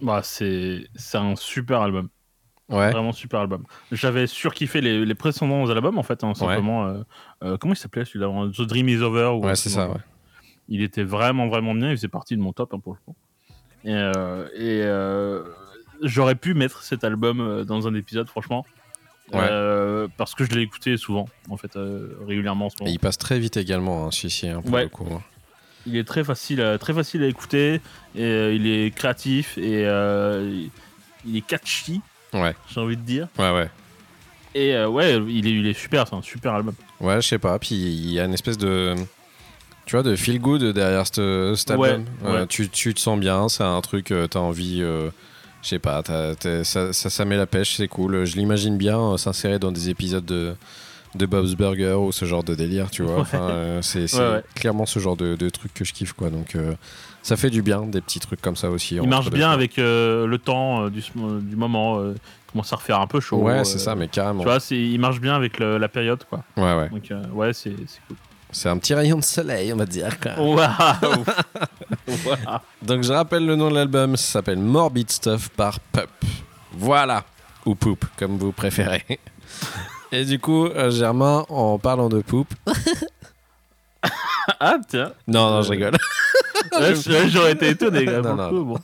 Bah, c'est un super album. Ouais. Vraiment super album. J'avais surkiffé les, les précédents albums, en fait, hein, simplement. euh, euh, comment il s'appelait celui-là? The Dream is Over ou- Ouais, c'est ça, ouais. Il était vraiment, vraiment bien. Il faisait partie de mon top, hein, pour le coup. Et, euh, et, j'aurais pu mettre cet album dans un épisode, franchement. Ouais. Euh, parce que je l'ai écouté souvent, en fait, euh, régulièrement en ce Et moment. il passe très vite également, hein, celui-ci, hein, pour Ouais. le coup. hein. Il est très facile, à- très facile à écouter. Et euh, il est créatif et il- est catchy, Ouais, j'ai envie de dire. ouais, ouais. Et ouais, il est, il est super, c'est un super album. Ouais, je sais pas. Puis il y a une espèce de. Tu vois, de feel good derrière ce- cet Ouais, album. Euh, ouais. tu, tu te sens bien, c'est un truc, euh, t'as envie. euh, je sais pas, ça, ça, ça met la pêche, c'est cool. Je l'imagine bien euh, s'insérer dans des épisodes de, de Bob's Burger ou ce genre de délire, tu vois. Ouais. Enfin, euh, c'est c'est Ouais, ouais. clairement ce genre de, de truc que je kiffe, quoi. Donc euh, ça fait du bien, des petits trucs comme ça aussi. Il marche bien avec euh, le temps du, moment. il commence à refaire un peu chaud. Ouais, c'est ça, mais carrément. Tu vois, il marche bien avec le- la période, quoi. Ouais, ouais. Donc, ouais, c'est cool. C'est un petit rayon de soleil, on va dire. [laughs] Waouh. Donc je rappelle le nom de l'album, ça s'appelle Morbid Stuff par Pup. Voilà. Ou Poop, comme vous préférez. [laughs] Et du coup, euh, Germain, en parlant de Poop... [laughs] Ah, tiens. Non, non, je rigole. Ouais, J'aurais été étonné. quand même, Non, pour non, le coup, bon.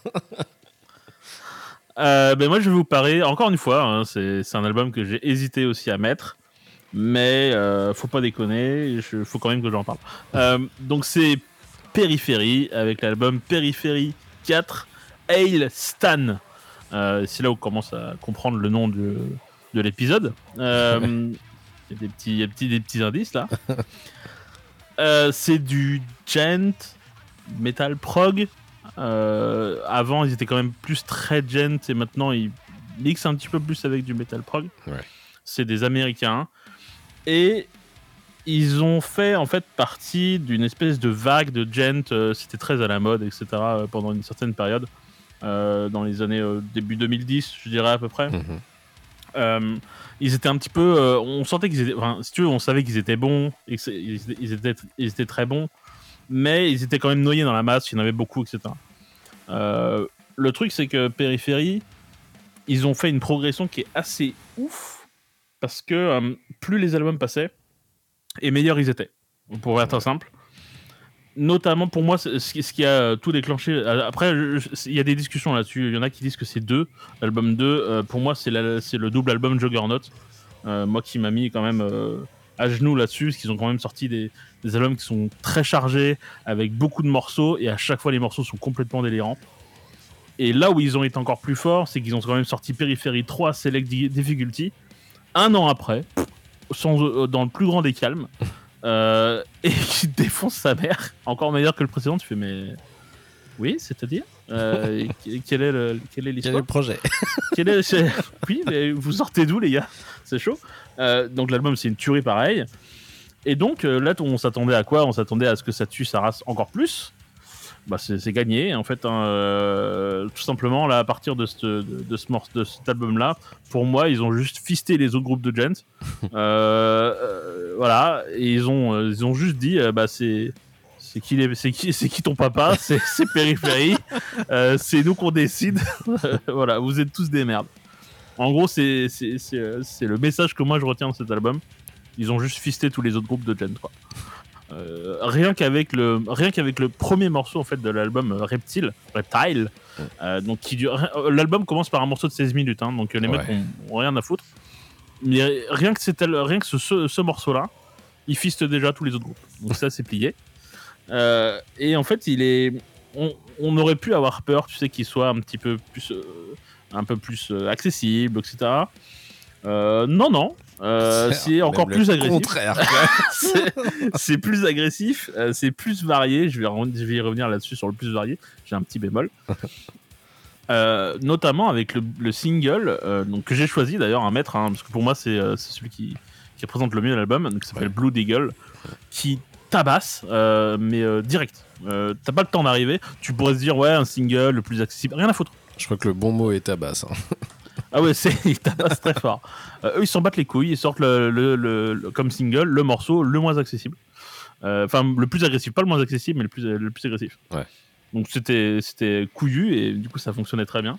Euh, ben moi, je vais vous parler, encore une fois, hein, c'est un album que j'ai hésité aussi à mettre, mais euh, faut pas déconner, il faut quand même que j'en parle. Euh, donc, c'est Périphérie, avec l'album Périphérie 4, Hail Stan. Euh, c'est là où on commence à comprendre le nom de, de l'épisode. Euh, Il y a des petits, y a petits- des petits indices là. [laughs] C'est du gent, metal prog. Avant, ils étaient quand même plus très gent et maintenant ils mixent un petit peu plus avec du metal prog. Ouais. C'est des Américains et ils ont fait en fait partie d'une espèce de vague de gent. euh, C'était très à la mode, etc. euh, pendant une certaine période, euh, dans les années début 2010, je dirais à peu près. Mhm. Ils étaient un petit peu. on sentait qu'ils étaient. Enfin, si tu veux, on savait qu'ils étaient bons, et ils, étaient- ils étaient, ils étaient très bons, mais ils étaient quand même noyés dans la masse, il y en avait beaucoup, etc. Le truc, c'est que Périphérie, ils ont fait une progression qui est assez ouf, parce que euh, plus les albums passaient, et meilleurs ils étaient. Pour être simple. Notamment pour moi, ce qui a euh, tout déclenché. euh, Après, il y a des discussions là-dessus. Il y en a qui disent que c'est deux. L'album 2, euh, pour moi, c'est le double album Juggernaut. Moi qui m'a mis quand même à genoux là-dessus, parce qu'ils ont quand même sorti des, albums qui sont très chargés, avec beaucoup de morceaux, et à chaque fois les morceaux sont complètement délirants. Et là où ils ont été encore plus forts, c'est qu'ils ont quand même sorti Periphery 3 Select Di- Difficulty, un an après, sans, euh, dans le plus grand des calmes, [laughs] euh, et qui défonce sa mère, encore meilleur que le précédent. Tu fais, mais. Oui, c'est-à-dire Euh, Quel est le- est Quel est l'histoire le projet [laughs] quel est- c'est- Oui, mais vous sortez d'où, les gars? C'est chaud. Euh, donc, l'album, c'est une tuerie pareil. Et donc, là, on s'attendait à quoi? On s'attendait à ce que ça tue sa race encore plus. Bah, c'est gagné, en fait. hein, euh, tout simplement, là, à partir de, ce- de, de ce, morce- de cet album-là, pour moi, ils ont juste fisté les autres groupes de gens. [laughs] Euh, euh, voilà. Et ils ont, ils ont juste dit, bah, c'est. C'est qui, les- c'est qui, c'est qui ton papa? [laughs] C'est Périphérie. Euh, c'est nous qu'on décide. [laughs] voilà, vous êtes tous des merdes. En gros, c'est le message que moi je retiens de cet album. Ils ont juste fisté tous les autres groupes de Gen 3. Euh, rien qu'avec le rien qu'avec le premier morceau en fait de l'album euh, Reptile Reptile euh, donc qui dure l'album commence par un morceau de 16 minutes hein, donc les Ouais. mecs ont, ont rien à foutre. Mais rien que c'était rien que ce, ce, ce morceau là il fiste déjà tous les autres groupes. Donc ça c'est plié. Euh, et en fait il est on, on aurait pu avoir peur tu sais qu'il soit un petit peu plus un peu plus accessible etc Euh, non non euh, c'est encore plus agressif contraire. [laughs] c'est plus agressif, euh, c'est plus varié. Je vais, re- je vais y revenir là-dessus sur le plus varié. J'ai un petit bémol. [laughs] Notamment avec le, le single donc, que j'ai choisi d'ailleurs à mettre, hein, parce que pour moi c'est celui qui, qui représente le mieux l'album, donc qui s'appelle Blue Eagle, qui tabasse, mais direct. T'as pas le temps d'arriver, tu pourrais se dire ouais un single le plus accessible, rien à foutre. Je crois que le bon mot est tabasse. hein. Ah ouais, c'est, [laughs] ils tabassent très fort. Euh, eux, ils s'en battent les couilles, ils sortent le, le- le- le- comme single le morceau le moins accessible. Euh, Enfin, le plus agressif, pas le moins accessible, mais le plus, le plus agressif. Ouais. Donc c'était c'était couillu et du coup ça fonctionnait très bien.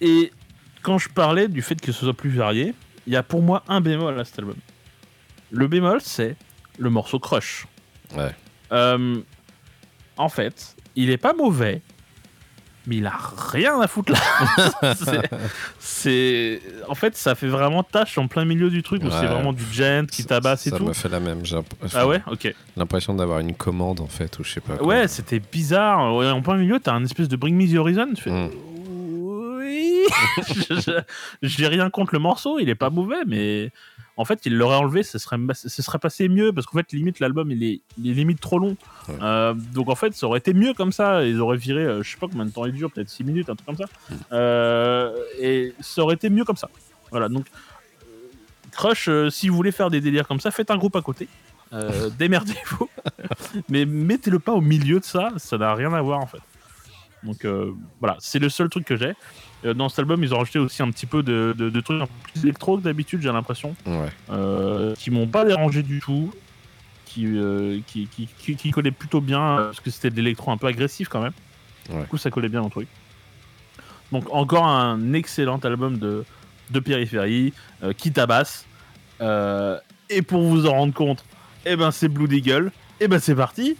Et quand je parlais du fait que ce soit plus varié, il y a pour moi un bémol à cet album. Le bémol, c'est le morceau Crush. Ouais. Euh, en fait, il est pas mauvais, mais il a rien à foutre là. [laughs] C'est- en fait, ça fait vraiment tâche en plein milieu du truc où c'est vraiment du gent qui tabasse et ça tout. me fait la même. J'ai Ah ouais, ok. l'impression d'avoir une commande en fait, ou je sais pas. quoi. Ouais, c'était bizarre. En plein milieu, t'as un espèce de Bring Me the Horizon. Tu fais, Mm. Oui. [laughs] J'ai rien contre le morceau, il est pas mauvais, mais en fait, il l'aurait enlevé, ce serait, ce serait passé mieux parce qu'en fait, limite, l'album il est, il est limite trop long. Ouais. Euh, donc en fait, ça aurait été mieux comme ça. Ils auraient viré, euh, je sais pas combien de temps il dure, peut-être 6 minutes, un truc comme ça. Euh, et ça aurait été mieux comme ça. Voilà, donc euh, Crush, si vous voulez faire des délires comme ça, faites un groupe à côté. [laughs] Démerdez-vous. Mais mettez-le pas au milieu de ça, ça n'a rien à voir en fait. Donc voilà, c'est le seul truc que j'ai. Dans cet album, ils ont rajouté aussi un petit peu de, de- de trucs un peu plus électro que d'habitude, j'ai l'impression, Ouais. euh, qui m'ont pas dérangé du tout, qui, euh, qui, qui, qui, qui collaient plutôt bien, euh, parce que c'était de l'électro un peu agressif quand même. Ouais. Du coup, ça collait bien au truc. Donc encore un excellent album de, de périphérie, euh, qui tabasse. Euh, et pour vous en rendre compte, eh ben c'est Blue Eagle. Et ben c'est parti.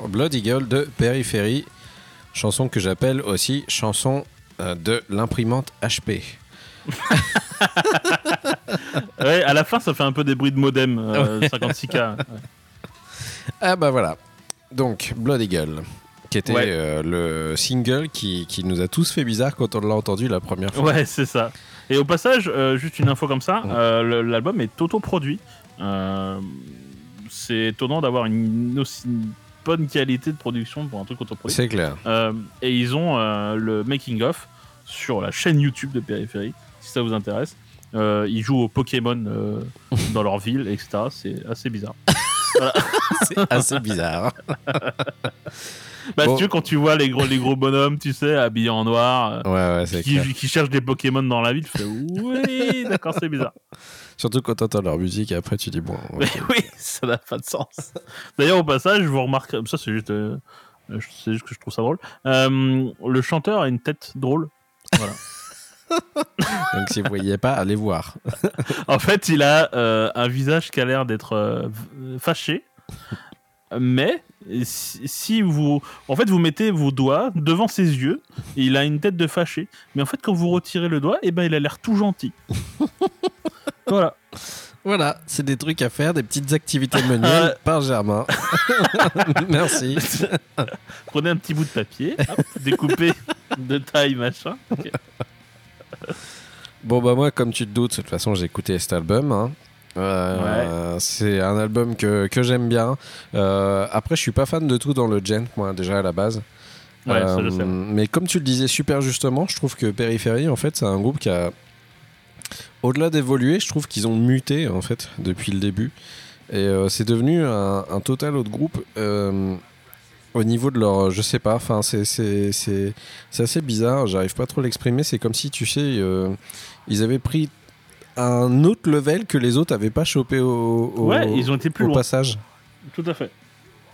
Pour Blood Eagle de Périphérie, chanson que j'appelle aussi chanson euh, de l'imprimante HP. [laughs] Ouais, à la fin, ça fait un peu des bruits de modem, euh, [laughs] 56K. Ouais. Ah bah voilà. Donc Blood Eagle, qui était Ouais. euh, le single qui, qui nous a tous fait bizarre quand on l'a entendu la première fois. Ouais, c'est ça. Et au passage, euh, juste une info comme ça, euh, l'album est autoproduit. Euh, c'est étonnant d'avoir une aussi bonne qualité de production pour un truc autoproduit. C'est clair. Euh, et ils ont euh, le making of sur la chaîne YouTube de Périphérie, si ça vous intéresse. Euh, ils jouent au Pokémon dans leur ville, etc. C'est assez bizarre. [laughs] C'est assez bizarre. [laughs] Bah, Bon. si tu veux, quand tu vois les gros, les gros bonhommes, tu sais, habillés en noir, Ouais, ouais, c'est qui, qui cherchent des Pokémon dans la ville, tu fais oui, d'accord, c'est bizarre. Surtout quand t'entends leur musique et après tu dis bon. [laughs] ok. Mais oui, ça n'a pas de sens. D'ailleurs, au passage, vous remarquerez, ça c'est juste, euh, c'est juste que je trouve ça drôle. Euh, le chanteur a une tête drôle. Voilà. [laughs] [laughs] Donc si vous voyez pas, allez voir. en fait, il a euh, un visage qui a l'air d'être euh, fâché. Mais si, si vous, en fait, vous mettez vos doigts devant ses yeux, il a une tête de fâché. Mais en fait, quand vous retirez le doigt, eh ben, il a l'air tout gentil. Voilà. Voilà, c'est des trucs à faire, des petites activités [laughs] menées Ouais. par Germain. [laughs] Merci. [laughs] Prenez un petit bout de papier, hop, découpez de taille, machin. Bon bah moi, comme tu te doutes, de toute façon j'ai écouté cet album. hein. Euh, C'est un album que, que j'aime bien. Euh, après, je suis pas fan de tout dans le gent, moi déjà à la base. Ouais, ça, Euh, je sais. mais comme tu le disais super justement, je trouve que Périphérie, en fait, c'est un groupe qui a, au-delà d'évoluer, je trouve qu'ils ont muté en fait depuis le début. Et euh, c'est devenu un, un total autre groupe. euh, au niveau de leur, je sais pas, enfin c'est assez bizarre. J'arrive pas trop à l'exprimer. C'est comme si tu sais, euh, ils avaient pris un autre level que les autres avaient pas chopé au, au- Ouais, ils ont été plus au loin. passage. Tout à fait.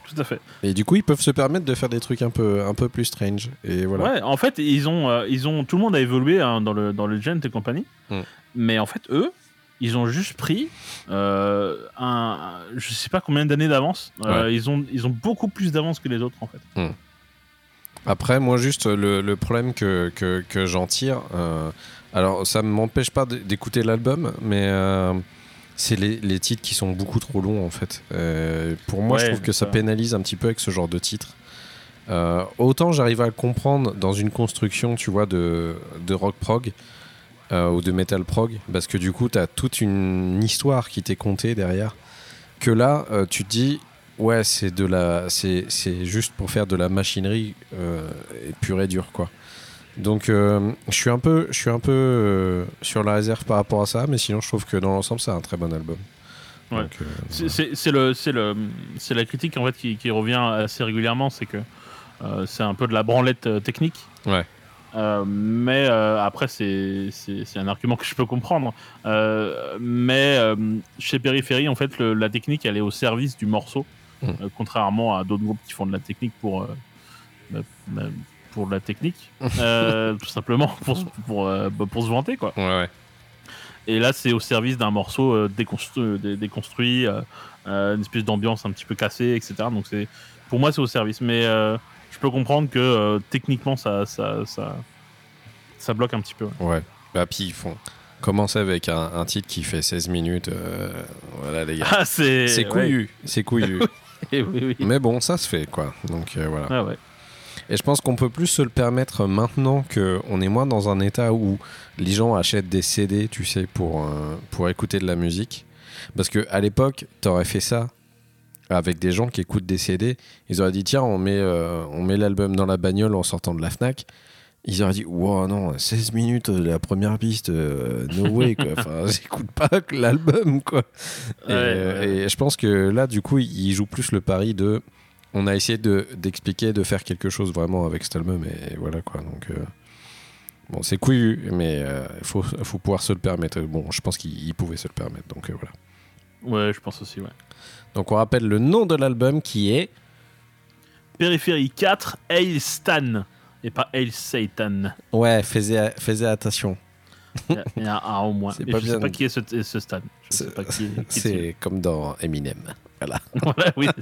Tout à fait. Et du coup, ils peuvent se permettre de faire des trucs un peu un peu plus strange. Et voilà. Ouais, en fait, ils ont, euh, ils ont, tout le monde a évolué hein, dans le dans le gent et compagnie. Mm. Mais en fait, eux, ils ont juste pris euh, un, je sais pas combien d'années d'avance. Euh, Ils ont, ils ont beaucoup plus d'avance que les autres en fait. Après, moi, juste le, le problème que, que, que j'en tire, euh, alors ça ne m'empêche pas d'écouter l'album, mais euh, c'est les, les titres qui sont beaucoup trop longs en fait. Pour moi, je trouve que ça pénalise un petit peu avec ce genre de titres. Autant j'arrive à le comprendre dans une construction, tu vois, de, de rock prog euh, ou de metal prog, parce que du coup, tu as toute une histoire qui t'est contée derrière. Que là, euh, tu te dis, ouais, c'est de la, c'est, c'est juste pour faire de la machinerie euh, pure et dure, quoi. Donc, euh, je suis un peu, je suis un peu sur la réserve par rapport à ça, mais sinon, je trouve que dans l'ensemble, c'est un très bon album. Ouais. C'est- le, le, la critique en fait qui, qui revient assez régulièrement, c'est que c'est un peu de la branlette technique. Ouais. Euh, mais euh, après, c'est un argument que je peux comprendre. Euh, mais chez Périphérie, en fait, le- la technique, elle est au service du morceau, Mm. euh, contrairement à d'autres groupes qui font de la technique pour, pour la technique, [laughs] tout simplement pour, se- pour, bah, pour se vanter quoi. Ouais, ouais. Et là, c'est au service d'un morceau déconstru- dé- déconstruit, une espèce d'ambiance un petit peu cassée, etc. Donc pour moi, c'est au service. Mais je peux comprendre que euh, techniquement, ça, ça, ça, ça bloque un petit peu. ouais. Ouais. Bah, puis ils font. Commencer avec un, un titre qui fait 16 minutes. euh, voilà, les gars. Ah, c'est, ouais. couillu. C'est couillu. [laughs] Oui, oui. Mais bon, ça se fait, quoi. Donc euh, voilà. Ah ouais. Et je pense qu'on peut plus se le permettre maintenant qu'on est moins dans un état où les gens achètent des CD, tu sais, pour, pour écouter de la musique. Parce que à l'époque, t'aurais fait ça avec des gens qui écoutent des CD. Ils auraient dit tiens, on met, euh, on met l'album dans la bagnole en sortant de la Fnac. Ils auraient dit wow non 16 minutes de la première piste euh, no way quoi [laughs] enfin j'écoute pas que l'album quoi Ouais, euh, ouais. et je pense que là du coup ils jouent plus le pari de on a essayé de d'expliquer de faire quelque chose vraiment avec cet album et voilà quoi donc euh, bon c'est couillu mais il faut faut pouvoir se le permettre bon je pense qu'ils ils pouvaient se le permettre donc euh, voilà Ouais, je pense aussi, ouais. Donc on rappelle le nom de l'album qui est Périphérie 4, Hail Stan. Et pas Hail Satan. ouais faisais faisais attention Il y a- un au moins. Et je sais bien. pas qui est ce, ce Stan. Sais C'est- comme dans Eminem voilà [laughs] voilà, oui. [laughs]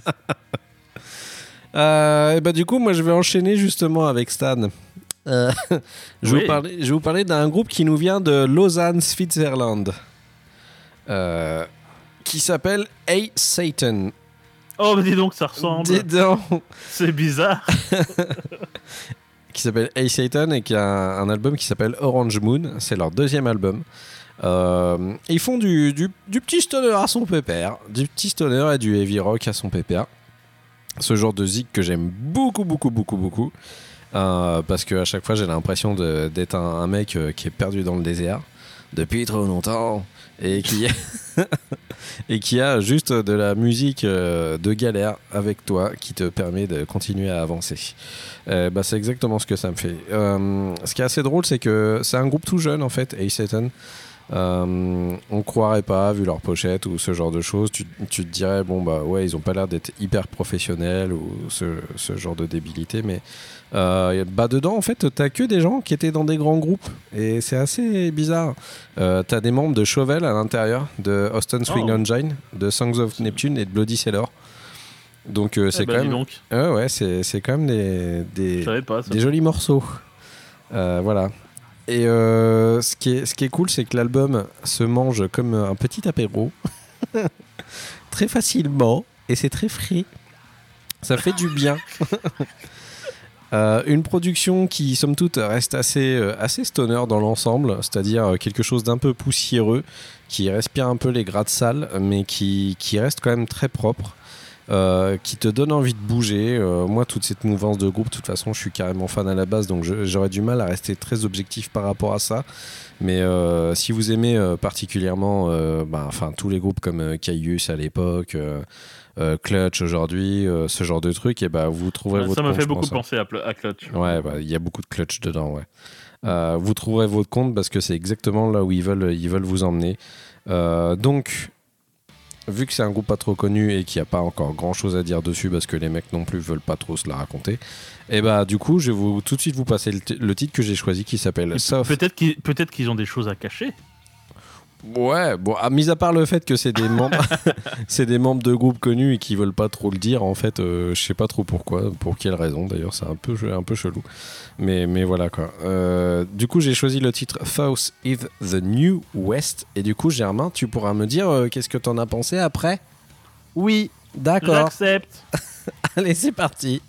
Euh, et bah du coup, moi je vais enchaîner justement avec Stan. Euh, je, Oui. vous parler, je vais vous parler d'un groupe qui nous vient de Lausanne, Switzerland, euh, qui s'appelle Hey Satan. Oh, mais dis donc, ça ressemble. Dis donc. C'est bizarre. [laughs] qui s'appelle Hey Satan et qui a un, un album qui s'appelle Orange Moon. C'est leur deuxième album. Euh, ils font du, du, du petit stoner à son pépère, du petit stoner et du heavy rock à son pépère. Ce genre de zik que j'aime beaucoup, beaucoup, beaucoup, beaucoup. Euh, parce que à chaque fois j'ai l'impression d'être un, un mec euh, qui est perdu dans le désert depuis trop longtemps et qui [laughs] et qui a juste de la musique euh, de galère avec toi qui te permet de continuer à avancer. Euh, bah, c'est exactement ce que ça me fait. Euh, ce qui est assez drôle, c'est que c'est un groupe tout jeune en fait, Ace. Euh, on croirait pas vu leur pochette ou ce genre de choses. Tu, tu te dirais bon bah ouais ils ont pas l'air d'être hyper professionnels ou ce, ce genre de débilité, mais euh, bah dedans en fait t'as que des gens qui étaient dans des grands groupes et c'est assez bizarre. Euh, t'as des membres de Chauvel à l'intérieur, de Austin Swing Oh. Engine, de Songs of Neptune et de Bloody Sailor. Donc euh, c'est Eh ben, quand même donc, Ouais, ouais, c'est, quand même des, des, pas des jolis morceaux. Euh, voilà. Et euh, ce, qui est, ce qui est cool, c'est que l'album se mange comme un petit apéro. [laughs] très facilement. Et c'est très frais. Ça fait du bien. [laughs] Euh, une production qui, somme toute, reste assez, euh, assez stoner dans l'ensemble, c'est-à-dire euh, quelque chose d'un peu poussiéreux, qui respire un peu les grattes sales, mais qui, qui reste quand même très propre. Euh, qui te donne envie de bouger. Euh, moi, toute cette mouvance de groupe, de toute façon, je suis carrément fan à la base, donc j'aurais du mal à rester très objectif par rapport à ça. Mais euh, si vous aimez particulièrement, bah, enfin tous les groupes comme Caius à l'époque, Clutch aujourd'hui, ce genre de trucs, et bah vous trouverez votre ça m'a fait beaucoup hein. penser à, Clutch. Ouais, bah, il y a beaucoup de clutch dedans, ouais. Euh, vous trouverez votre compte parce que c'est exactement là où ils veulent, ils veulent vous emmener. Euh, donc, vu que c'est un groupe pas trop connu et qu'il n'y a pas encore grand chose à dire dessus parce que les mecs non plus veulent pas trop se la raconter, et bah du coup, je vais vous, tout de suite vous passer le, ti- le titre que j'ai choisi qui s'appelle Soft. Peut-être qu'ils peut-être qu'ils ont des choses à cacher. Ouais, bon, à, mis à part le fait que c'est des membres, [laughs] c'est des membres de groupes connus et qui veulent pas trop le dire. En fait, euh, je sais pas trop pourquoi, pour quelle raison. D'ailleurs, c'est un peu, un peu chelou. Mais, mais voilà quoi. Euh, du coup, j'ai choisi le titre South is the New West. Et du coup, Germain, tu pourras me dire euh, qu'est-ce que t'en as pensé après? Oui, D'accord. j'accepte. [laughs] Allez, c'est parti.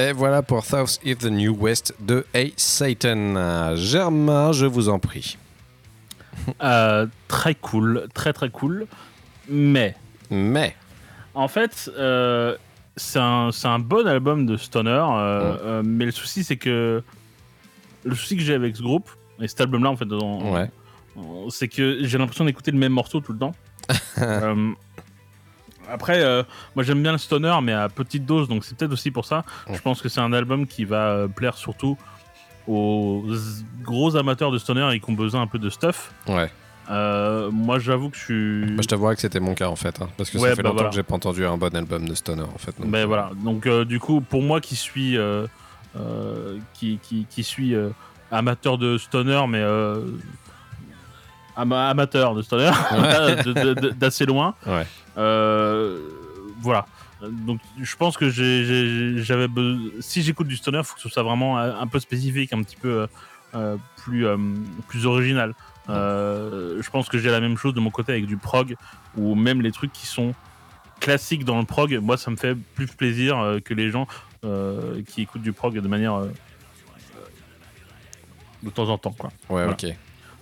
Et voilà pour South is the New West de A Satan. Germain, je vous en prie. [laughs] Euh, très cool, très très cool. Mais, Mais, en fait, euh, c'est un, un bon album de Stoner. euh, euh, mais le souci, c'est que. Le souci que j'ai avec ce groupe, et cet album-là, en fait, ouais. c'est que j'ai l'impression d'écouter le même morceau tout le temps. [laughs] Après, euh, moi j'aime bien le stoner, mais à petite dose, donc c'est peut-être aussi pour ça. Ouais. Je pense que c'est un album qui va euh, plaire surtout aux gros amateurs de stoner et qui ont besoin un peu de stuff. Ouais. Euh, moi j'avoue que je suis. Bah, je t'avouerais que c'était mon cas en fait. hein, parce que Ouais, ça fait bah, longtemps voilà. que j'ai pas entendu un bon album de Stoner en fait. donc, Ben voilà. Donc euh, du coup, pour moi qui suis euh, qui, qui, qui suis amateur de stoner, mais ama- amateur de stoner [laughs] d'assez loin. Ouais. Euh, voilà. Donc je pense que j'avais be- si j'écoute du stoner, faut que ce soit vraiment un un peu spécifique, un petit peu euh, euh, plus euh, plus original. Euh, je pense que j'ai la même chose de mon côté avec du prog ou même les trucs qui sont classiques dans le prog. Moi, ça me fait plus plaisir euh, que les gens euh, qui écoutent du prog de manière euh, de temps en temps, quoi. Ouais, Voilà. ok.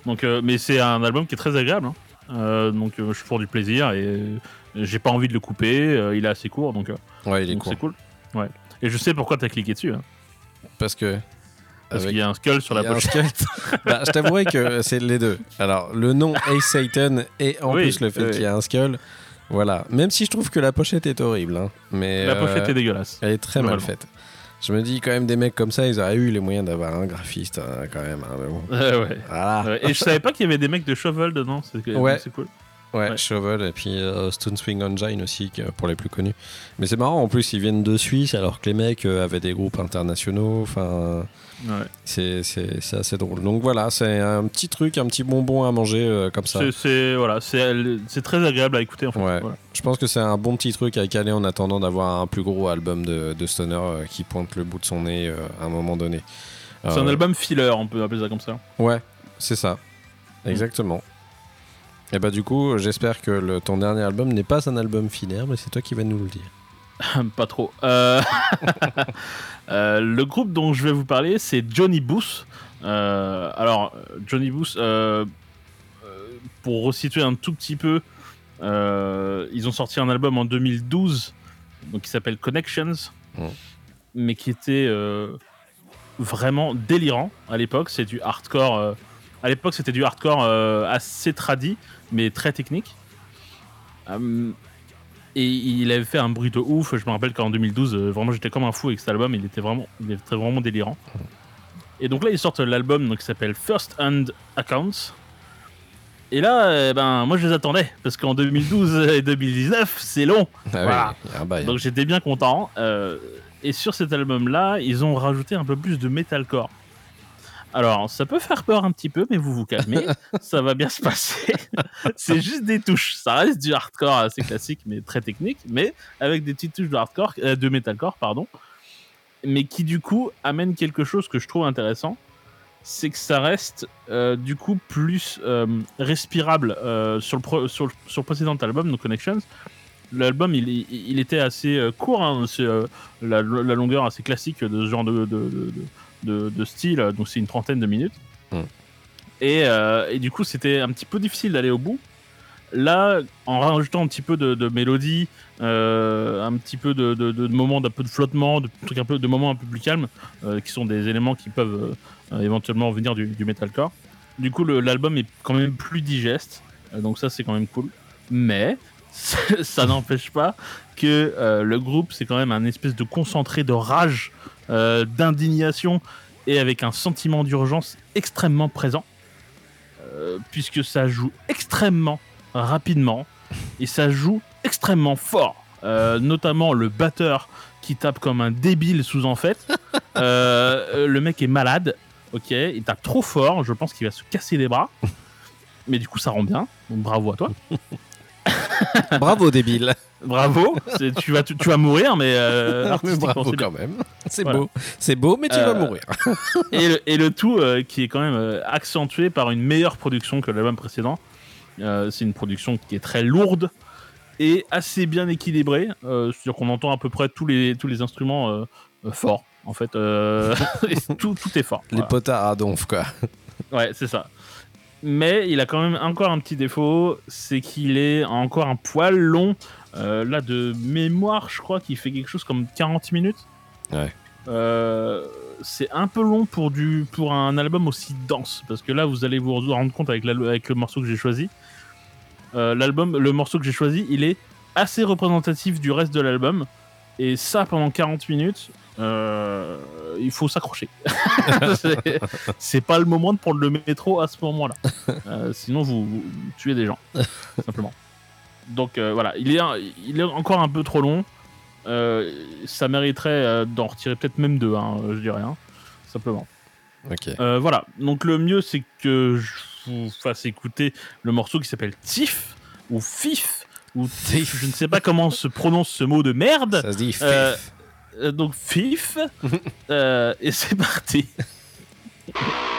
Donc, euh, mais c'est un album qui est très agréable. hein. Euh, donc, euh, je suis pour du plaisir et euh, j'ai pas envie de le couper. il est assez court, donc Ouais, il est donc c'est cool. Ouais. Et je sais pourquoi t'as cliqué dessus. hein. Parce que. Parce avec- qu'il y a un skull sur la pochette. [laughs] Bah, je t'avouerais que c'est les deux. Alors, le nom A Satan et en Oui, plus le fait oui. qu'il y a un skull. Voilà. Même si je trouve que la pochette est horrible. hein, mais La euh, pochette est dégueulasse. Elle est très mal faite. Je me dis quand même des mecs comme ça, ils auraient eu les moyens d'avoir un graphiste hein, quand même. hein, mais bon. Ouais. Voilà. Ouais, Et je savais pas qu'il y avait des mecs de Shovel dedans. C'est Ouais. c'est cool. Ouais, Ouais. Shovel et puis euh, Stone Swing Engine aussi pour les plus connus. Mais c'est marrant en plus ils viennent de Suisse alors que les mecs euh, avaient des groupes internationaux. Enfin, Ouais. c'est c'est c'est assez drôle. Donc voilà, c'est un petit truc, un petit bonbon à manger euh, comme ça. C'est- C'est voilà, c'est c'est très agréable à écouter en fait. Ouais. Voilà. Je pense que c'est un bon petit truc à caler en attendant d'avoir un plus gros album de, de Stoner qui pointe le bout de son nez à un moment donné. C'est un album filler, on peut appeler ça comme ça. Ouais, c'est ça. Exactement. Et bah du coup, j'espère que le, ton dernier album n'est pas un album filaire, mais c'est toi qui vas nous le dire. [laughs] Pas trop. Euh, [laughs] euh, le groupe dont je vais vous parler, c'est Johnny Booth. Euh, alors, Johnny Booth, pour resituer un tout petit peu, ils ont sorti un album en 2012, donc qui s'appelle Connections, mais qui était vraiment délirant à l'époque. C'est du hardcore. À l'époque, c'était du hardcore euh, assez tradi, mais très technique. Euh, et il avait fait un bruit de ouf. Je me rappelle qu'en 2012, euh, vraiment, j'étais comme un fou avec cet album. Il était vraiment, il était vraiment délirant. Et donc là, ils sortent l'album donc, qui s'appelle First Hand Accounts. Et là, ben, moi, je les attendais parce qu'en 2012 [laughs] et 2019, c'est long. Ah Voilà. oui, bail. Donc j'étais bien content. Euh, et sur cet album-là, ils ont rajouté un peu plus de metalcore. Alors, ça peut faire peur un petit peu, mais vous vous calmez, [laughs] ça va bien se passer. [laughs] c'est juste des touches. Ça reste du hardcore assez classique, mais très technique, mais avec des petites touches de hardcore, euh, de metalcore, pardon. Mais qui du coup amène quelque chose que je trouve intéressant, c'est que ça reste euh, du coup plus euh, respirable sur, le pro- sur, le- sur le précédent album, No Connections. L'album, il, il- il était assez court, hein, c'est la, la longueur assez classique de ce genre de, de, de, de- de style, donc c'est une trentaine de minutes. Et, euh, et du coup, c'était un petit peu difficile d'aller au bout. Là, en rajoutant un petit peu de, de mélodie, euh, un petit peu de, de- de moments d'un peu de flottement, de trucs un peu, de moments un peu plus calmes, euh, qui sont des éléments qui peuvent éventuellement venir du, du metalcore. Du coup, l'album est quand même plus digeste, donc ça c'est quand même cool. Mais [laughs] ça n'empêche pas que le groupe c'est quand même un espèce de concentré de rage, euh, d'indignation et avec un sentiment d'urgence extrêmement présent, euh, puisque ça joue extrêmement rapidement et ça joue extrêmement fort. Euh, notamment le batteur qui tape comme un débile sous en fait. [laughs] Le mec est malade, ok, il tape trop fort, je pense qu'il va se casser les bras. Mais du coup, ça rend bien. Donc, bravo à toi. [laughs] [laughs] Bravo débile. Bravo. Tu vas, tu, tu vas mourir, mais, euh, mais [laughs] bravo quand même. C'est Voilà. beau. C'est beau, mais tu Euh, vas mourir. [laughs] et, le, et le tout euh, qui est quand même euh, accentué par une meilleure production que l'album précédent. Euh, c'est une production qui est très lourde et assez bien équilibrée. Euh, C'est-à-dire qu'on entend à peu près tous les, tous les instruments euh, euh, fort. En fait, euh, tout, tout est fort. Les Voilà. potards à donf, quoi. Ouais, c'est ça. Mais il a quand même encore un petit défaut, c'est qu'il est encore un poil long. Euh, là, de mémoire, je crois qu'il fait quelque chose comme 40 minutes. Ouais. Euh, c'est un peu long pour, du, pour un album aussi dense, parce que là, vous allez vous rendre compte avec, avec le morceau que j'ai choisi. Euh, l'album, le morceau que j'ai choisi, il est assez représentatif du reste de l'album. Et ça, pendant 40 minutes, euh, il faut s'accrocher. [laughs] C'est- pas le moment de prendre le métro à ce moment-là. Euh, sinon, vous, vous tuez des gens, simplement. Donc euh, voilà, il est, un- il est encore un peu trop long. Ça mériterait d'en retirer peut-être même deux, hein, je dirais, hein, simplement. Ok. Euh, voilà, donc le mieux c'est que je vous fasse écouter le morceau qui s'appelle Tif ou Fif ou Tif, je ne sais pas comment se prononce ce mot de merde. Ça se dit fif. Euh, donc Fif, [laughs] Euh, et c'est parti. [laughs]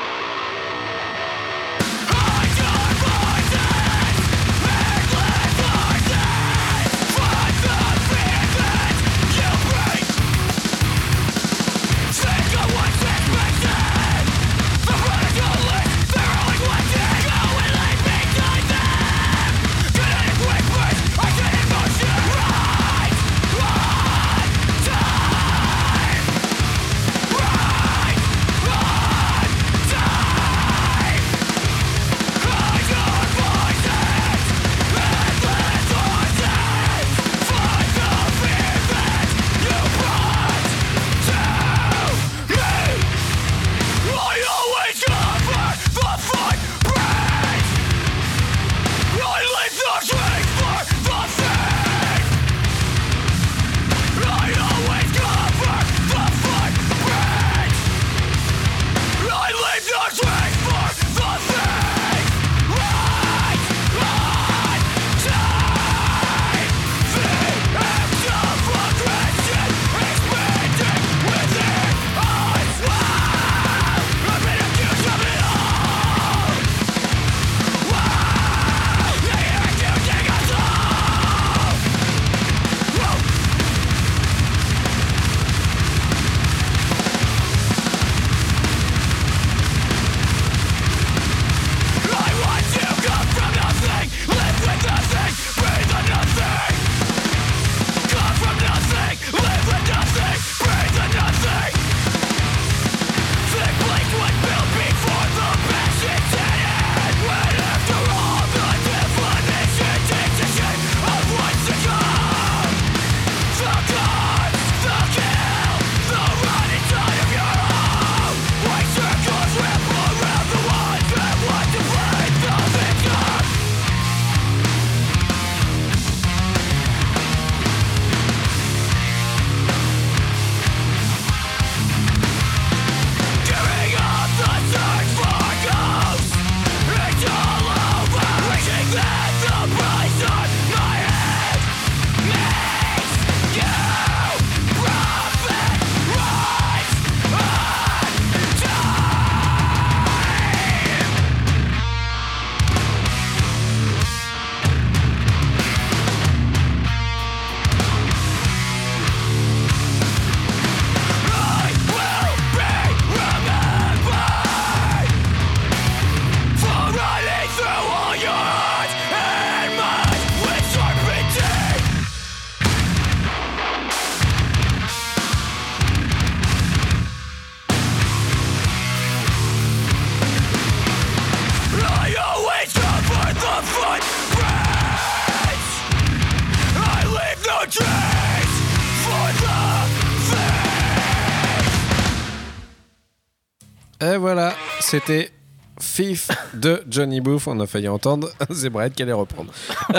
c'était Fif de Johnny Booth. On a failli entendre [laughs] Zebrahead qui allait reprendre. [laughs]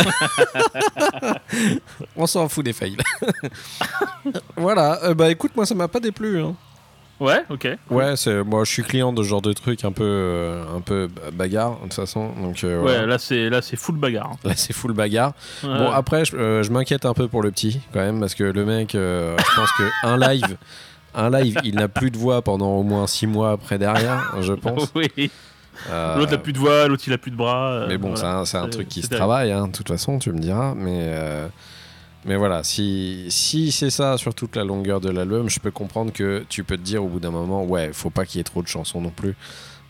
On s'en fout des fails. [laughs] voilà, euh, bah écoute, moi ça m'a pas déplu. hein. Ouais, ok. Ouais, c'est moi je suis client de ce genre de truc un peu, euh, un peu ba- bagarre de toute façon. Donc euh, Ouais, là c'est là c'est full bagarre. hein. là c'est full bagarre. Ouais. Bon après, je, euh, je m'inquiète un peu pour le petit quand même parce que le mec, je pense que un live, un live, il n'a plus de voix pendant au moins 6 mois après derrière, je [laughs] pense. oui. Euh, L'autre a plus de voix, l'autre il a plus de bras. euh, Mais bon, voilà. c'est un, truc qui se terrible. travaille, hein, de toute façon, tu me diras. Mais, euh, Mais voilà, si, si c'est ça sur toute la longueur de l'album, je peux comprendre que tu peux te dire au bout d'un moment, ouais, faut pas qu'il y ait trop de chansons non plus.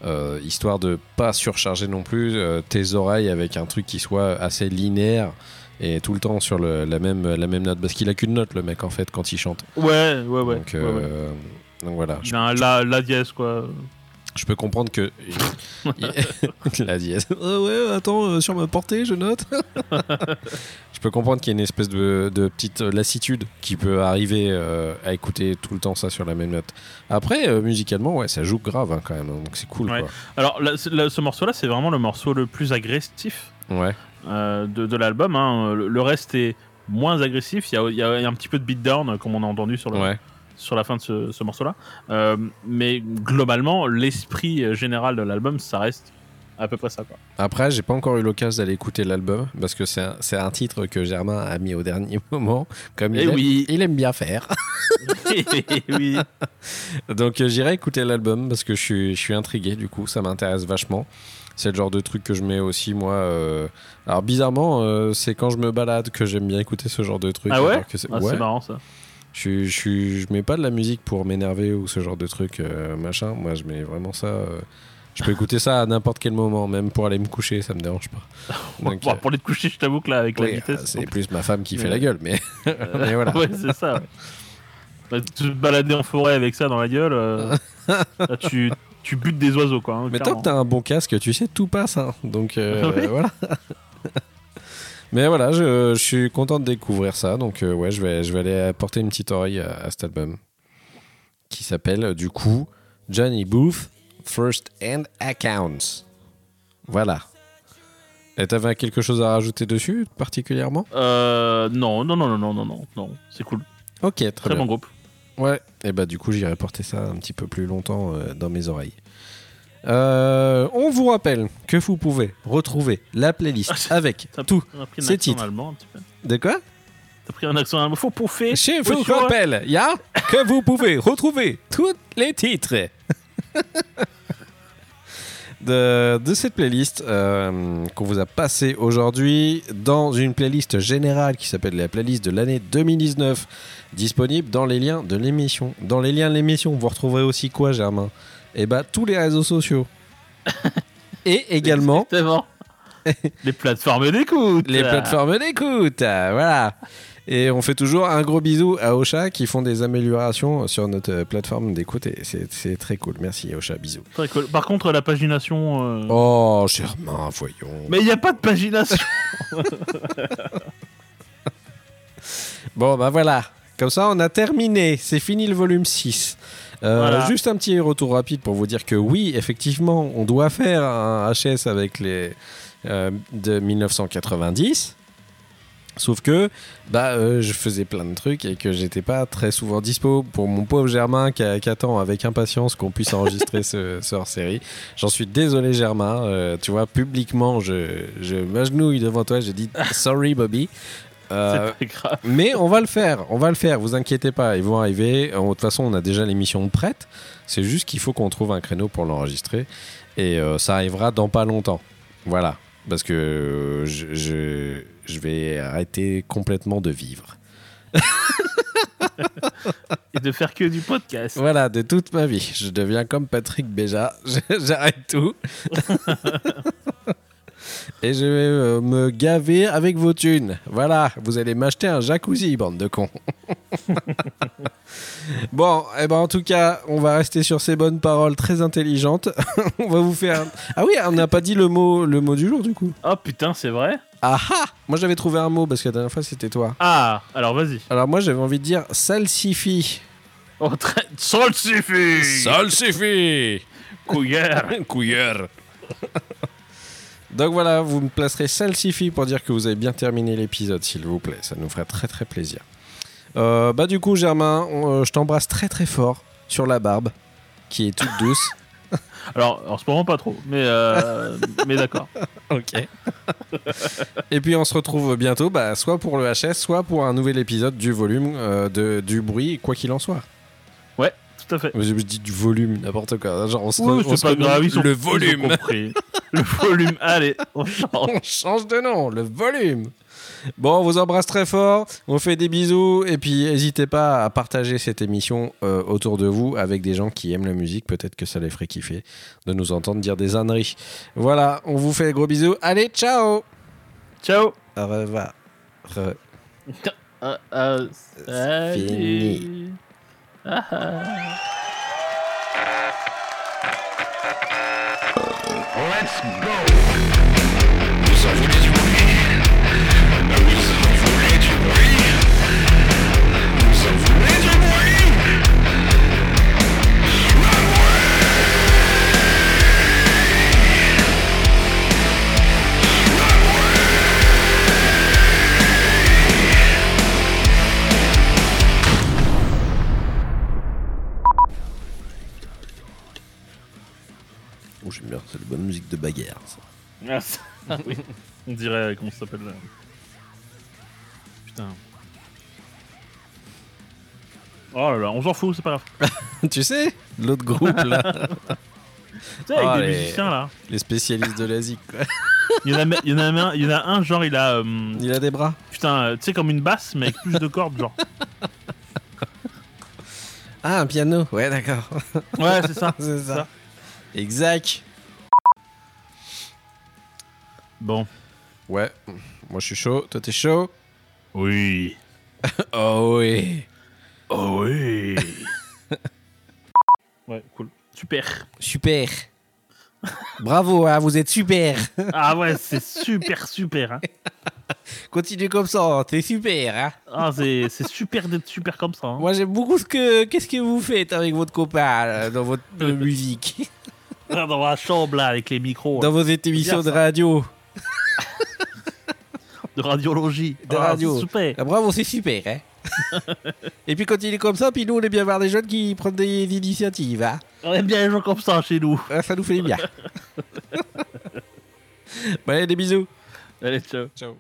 Euh, histoire de pas surcharger non plus tes oreilles avec un truc qui soit assez linéaire et tout le temps sur le- la, même, la même note. Parce qu'il a qu'une note, le mec, en fait, quand il chante. Ouais, ouais, ouais. donc, ouais, ouais. euh, donc voilà, je, Il a un la, la dièse, quoi. je peux comprendre que. [laughs] [laughs] la dièse. Oh ouais, attends, euh, sur ma portée, je note. [laughs] je peux comprendre qu'il y a une espèce de, de petite lassitude qui peut arriver euh, à écouter tout le temps ça sur la même note. Après, euh, musicalement, ouais, ça joue grave hein, quand même, donc c'est cool. Ouais. Quoi. Alors, ce morceau-là, c'est vraiment le morceau le plus agressif Ouais. Euh, de, de l'album. hein. Le, le reste est moins agressif. Il y a, y y un petit peu de beatdown, comme on a entendu sur, le, Ouais. sur la fin de ce, ce morceau-là. Euh, mais globalement, l'esprit euh, général de l'album, ça reste à peu près ça. Quoi. Après, j'ai pas encore eu l'occasion d'aller écouter l'album parce que c'est un, un titre que Germain a mis au dernier [laughs] moment, comme il, Eh aime, oui. il aime bien faire. [laughs] [laughs] oui. Donc euh, j'irai écouter l'album parce que je suis, je suis intrigué du coup, ça m'intéresse vachement. C'est le genre de truc que je mets aussi moi. euh, Alors bizarrement, euh, c'est quand je me balade que j'aime bien écouter ce genre de truc. Ah ouais c'est- Ah, ouais. C'est marrant ça. Je, je, je mets pas de la musique pour m'énerver ou ce genre de truc euh, machin. Moi je mets vraiment ça. Je peux écouter ça à n'importe quel moment, même pour aller me coucher, ça me dérange pas. [laughs] Donc, Bon, euh, pour les coucher, je t'avoue que là, avec la vitesse. c'est plus ma femme qui fait la gueule, mais, [laughs] [laughs] mais voilà. ouais, c'est ça. ouais. Bah, tu te balader en forêt avec ça dans la gueule, là, tu, tu butes des oiseaux quoi. Hein, mais tant que t'as un bon casque, tu sais, tout passe. Hein. Donc euh, [laughs] voilà. [laughs] mais voilà, je, suis content de découvrir ça. Donc euh, ouais, je vais, je vais aller porter une petite oreille à, cet album qui s'appelle euh, du coup Johnny Booth First Hand Accounts. Voilà. Et t'avais quelque chose à rajouter dessus particulièrement? Euh, Non, non, non, non, non, non, non. C'est cool. Ok, très, très bon groupe. Ouais, et bah du coup j'irai porter ça un petit peu plus longtemps euh, dans mes oreilles. Euh, on vous rappelle que vous pouvez retrouver la playlist avec. [laughs] T'as pris un ces accent titres. allemand un petit peu. De quoi? T'as pris un accent allemand. Faut pouffer. Je Faut vous rappelle, il y a que vous pouvez retrouver tous les titres [laughs] de, de cette playlist euh, qu'on vous a passé aujourd'hui dans une playlist générale qui s'appelle la playlist de l'année 2019, disponible dans les liens de l'émission. Dans les liens de l'émission, vous retrouverez aussi quoi, Germain? Eh bah tous les réseaux sociaux. [laughs] Et également Exactement. [laughs] les plateformes d'écoute. les plateformes d'écoute. Voilà. Et on fait toujours un gros bisou à Ocha qui font des améliorations sur notre plateforme d'écoute et c'est c'est très cool. Merci Ocha, bisous. Très cool. Par contre, la pagination. euh, Oh, Germain, voyons. Mais il n'y a pas de pagination. [laughs] Bon, bah voilà. Comme ça, on a terminé. C'est fini le volume 6. Euh, Voilà. Juste un petit retour rapide pour vous dire que oui, effectivement, on doit faire un HS avec les euh, de 1990. Sauf que bah, euh, je faisais plein de trucs et que j'étais pas très souvent dispo pour mon pauvre Germain qui, attend avec impatience qu'on puisse enregistrer ce, ce hors-série. J'en suis désolé Germain, Euh, tu vois, publiquement je, je m'agenouille devant toi, je dis sorry Bobby. Euh, C'est pas grave. mais on va le faire, on va le faire, vous inquiétez pas, ils vont arriver. De toute façon, on a déjà l'émission prête. C'est juste qu'il faut qu'on trouve un créneau pour l'enregistrer. Et euh, ça arrivera dans pas longtemps. Voilà. Parce que euh, je, je, je vais arrêter complètement de vivre. [laughs] Et de faire que du podcast. Voilà, de toute ma vie. Je deviens comme Patrick Béja. [laughs] J'arrête tout. [laughs] Et je vais euh, me gaver avec vos thunes. Voilà, vous allez m'acheter un jacuzzi, bande de cons. [laughs] bon, et ben en tout cas, on va rester sur ces bonnes paroles très intelligentes. [laughs] on va vous faire. Ah oui, on n'a pas dit le mot, le mot du jour du coup. Oh putain, c'est vrai? Ah ah Moi j'avais trouvé un mot parce que la dernière fois c'était toi. Ah, alors vas-y. Alors moi j'avais envie de dire salsifie. Oh, très... Sol suffit Salsifie Couillère [laughs] Couilleur. Donc voilà, vous me placerez salsifie pour dire que vous avez bien terminé l'épisode, s'il vous plaît. Ça nous ferait très très plaisir. Euh, bah du coup, Germain, on- euh, je t'embrasse très très fort sur la barbe, qui est toute douce. [laughs] Alors, en ce moment, pas trop. Mais, euh, [laughs] mais d'accord. ok. Et puis on se retrouve bientôt, bah, soit pour le HS, soit pour un nouvel épisode du volume euh, de, du bruit, quoi qu'il en soit. Ouais, tout à fait. Je, je dis du volume, n'importe quoi. Genre on se, Oui, on se pas grave, le ils volume. Le volume, allez, on change. On change de nom, le volume. Bon, on vous embrasse très fort, on fait des bisous et puis n'hésitez pas à partager cette émission euh, autour de vous avec des gens qui aiment la musique. Peut-être que ça les ferait kiffer de nous entendre dire des âneries. Voilà, on vous fait des gros bisous. Allez, ciao Ciao. Au revoir. Re- Euh, euh. Fini. Ah, ah. Let's go. J'aime bien, c'est la bonne musique de bagarre. ça. Ah, [laughs] oui. On dirait, comment ça s'appelle là? Putain. Oh là là, on s'en fout, c'est pas grave. [laughs] tu sais, l'autre groupe là, [laughs] Tu sais, avec Oh, des les- musiciens là. les spécialistes de la zik, quoi. Il y, en a, il, y en a un, il y en a un, genre, il a. euh, Il a des bras. putain, euh, tu sais, comme une basse, mais avec plus de cordes, genre. Ah, un piano. Ouais, d'accord. Ouais, c'est ça. c'est ça. ça. Exact. Bon. Ouais, moi je suis chaud. Toi t'es chaud? Oui. [laughs] Oh oui. Oh oui. [laughs] ouais, cool. Super. Super. Bravo, hein, vous êtes super. [laughs] Ah ouais, c'est super, super. Hein. Continue comme ça, t'es super. Hein. Ah, c'est super d'être super comme ça. hein. Moi j'aime beaucoup ce que qu'est-ce que vous faites avec votre copain là, dans votre euh, musique, Dans la chambre là, avec les micros dans vos émissions de radio. [laughs] de radiologie. De Ah, radio. c'est Super. Ah, bravo, c'est super. Hein. [laughs] Et puis quand il est comme ça, puis nous on aime bien voir des jeunes qui prennent des initiatives. Hein. On aime bien les gens comme ça chez nous. Ah, Ça nous fait bien. [laughs] bon, allez, des bisous. Allez, ciao. Ciao.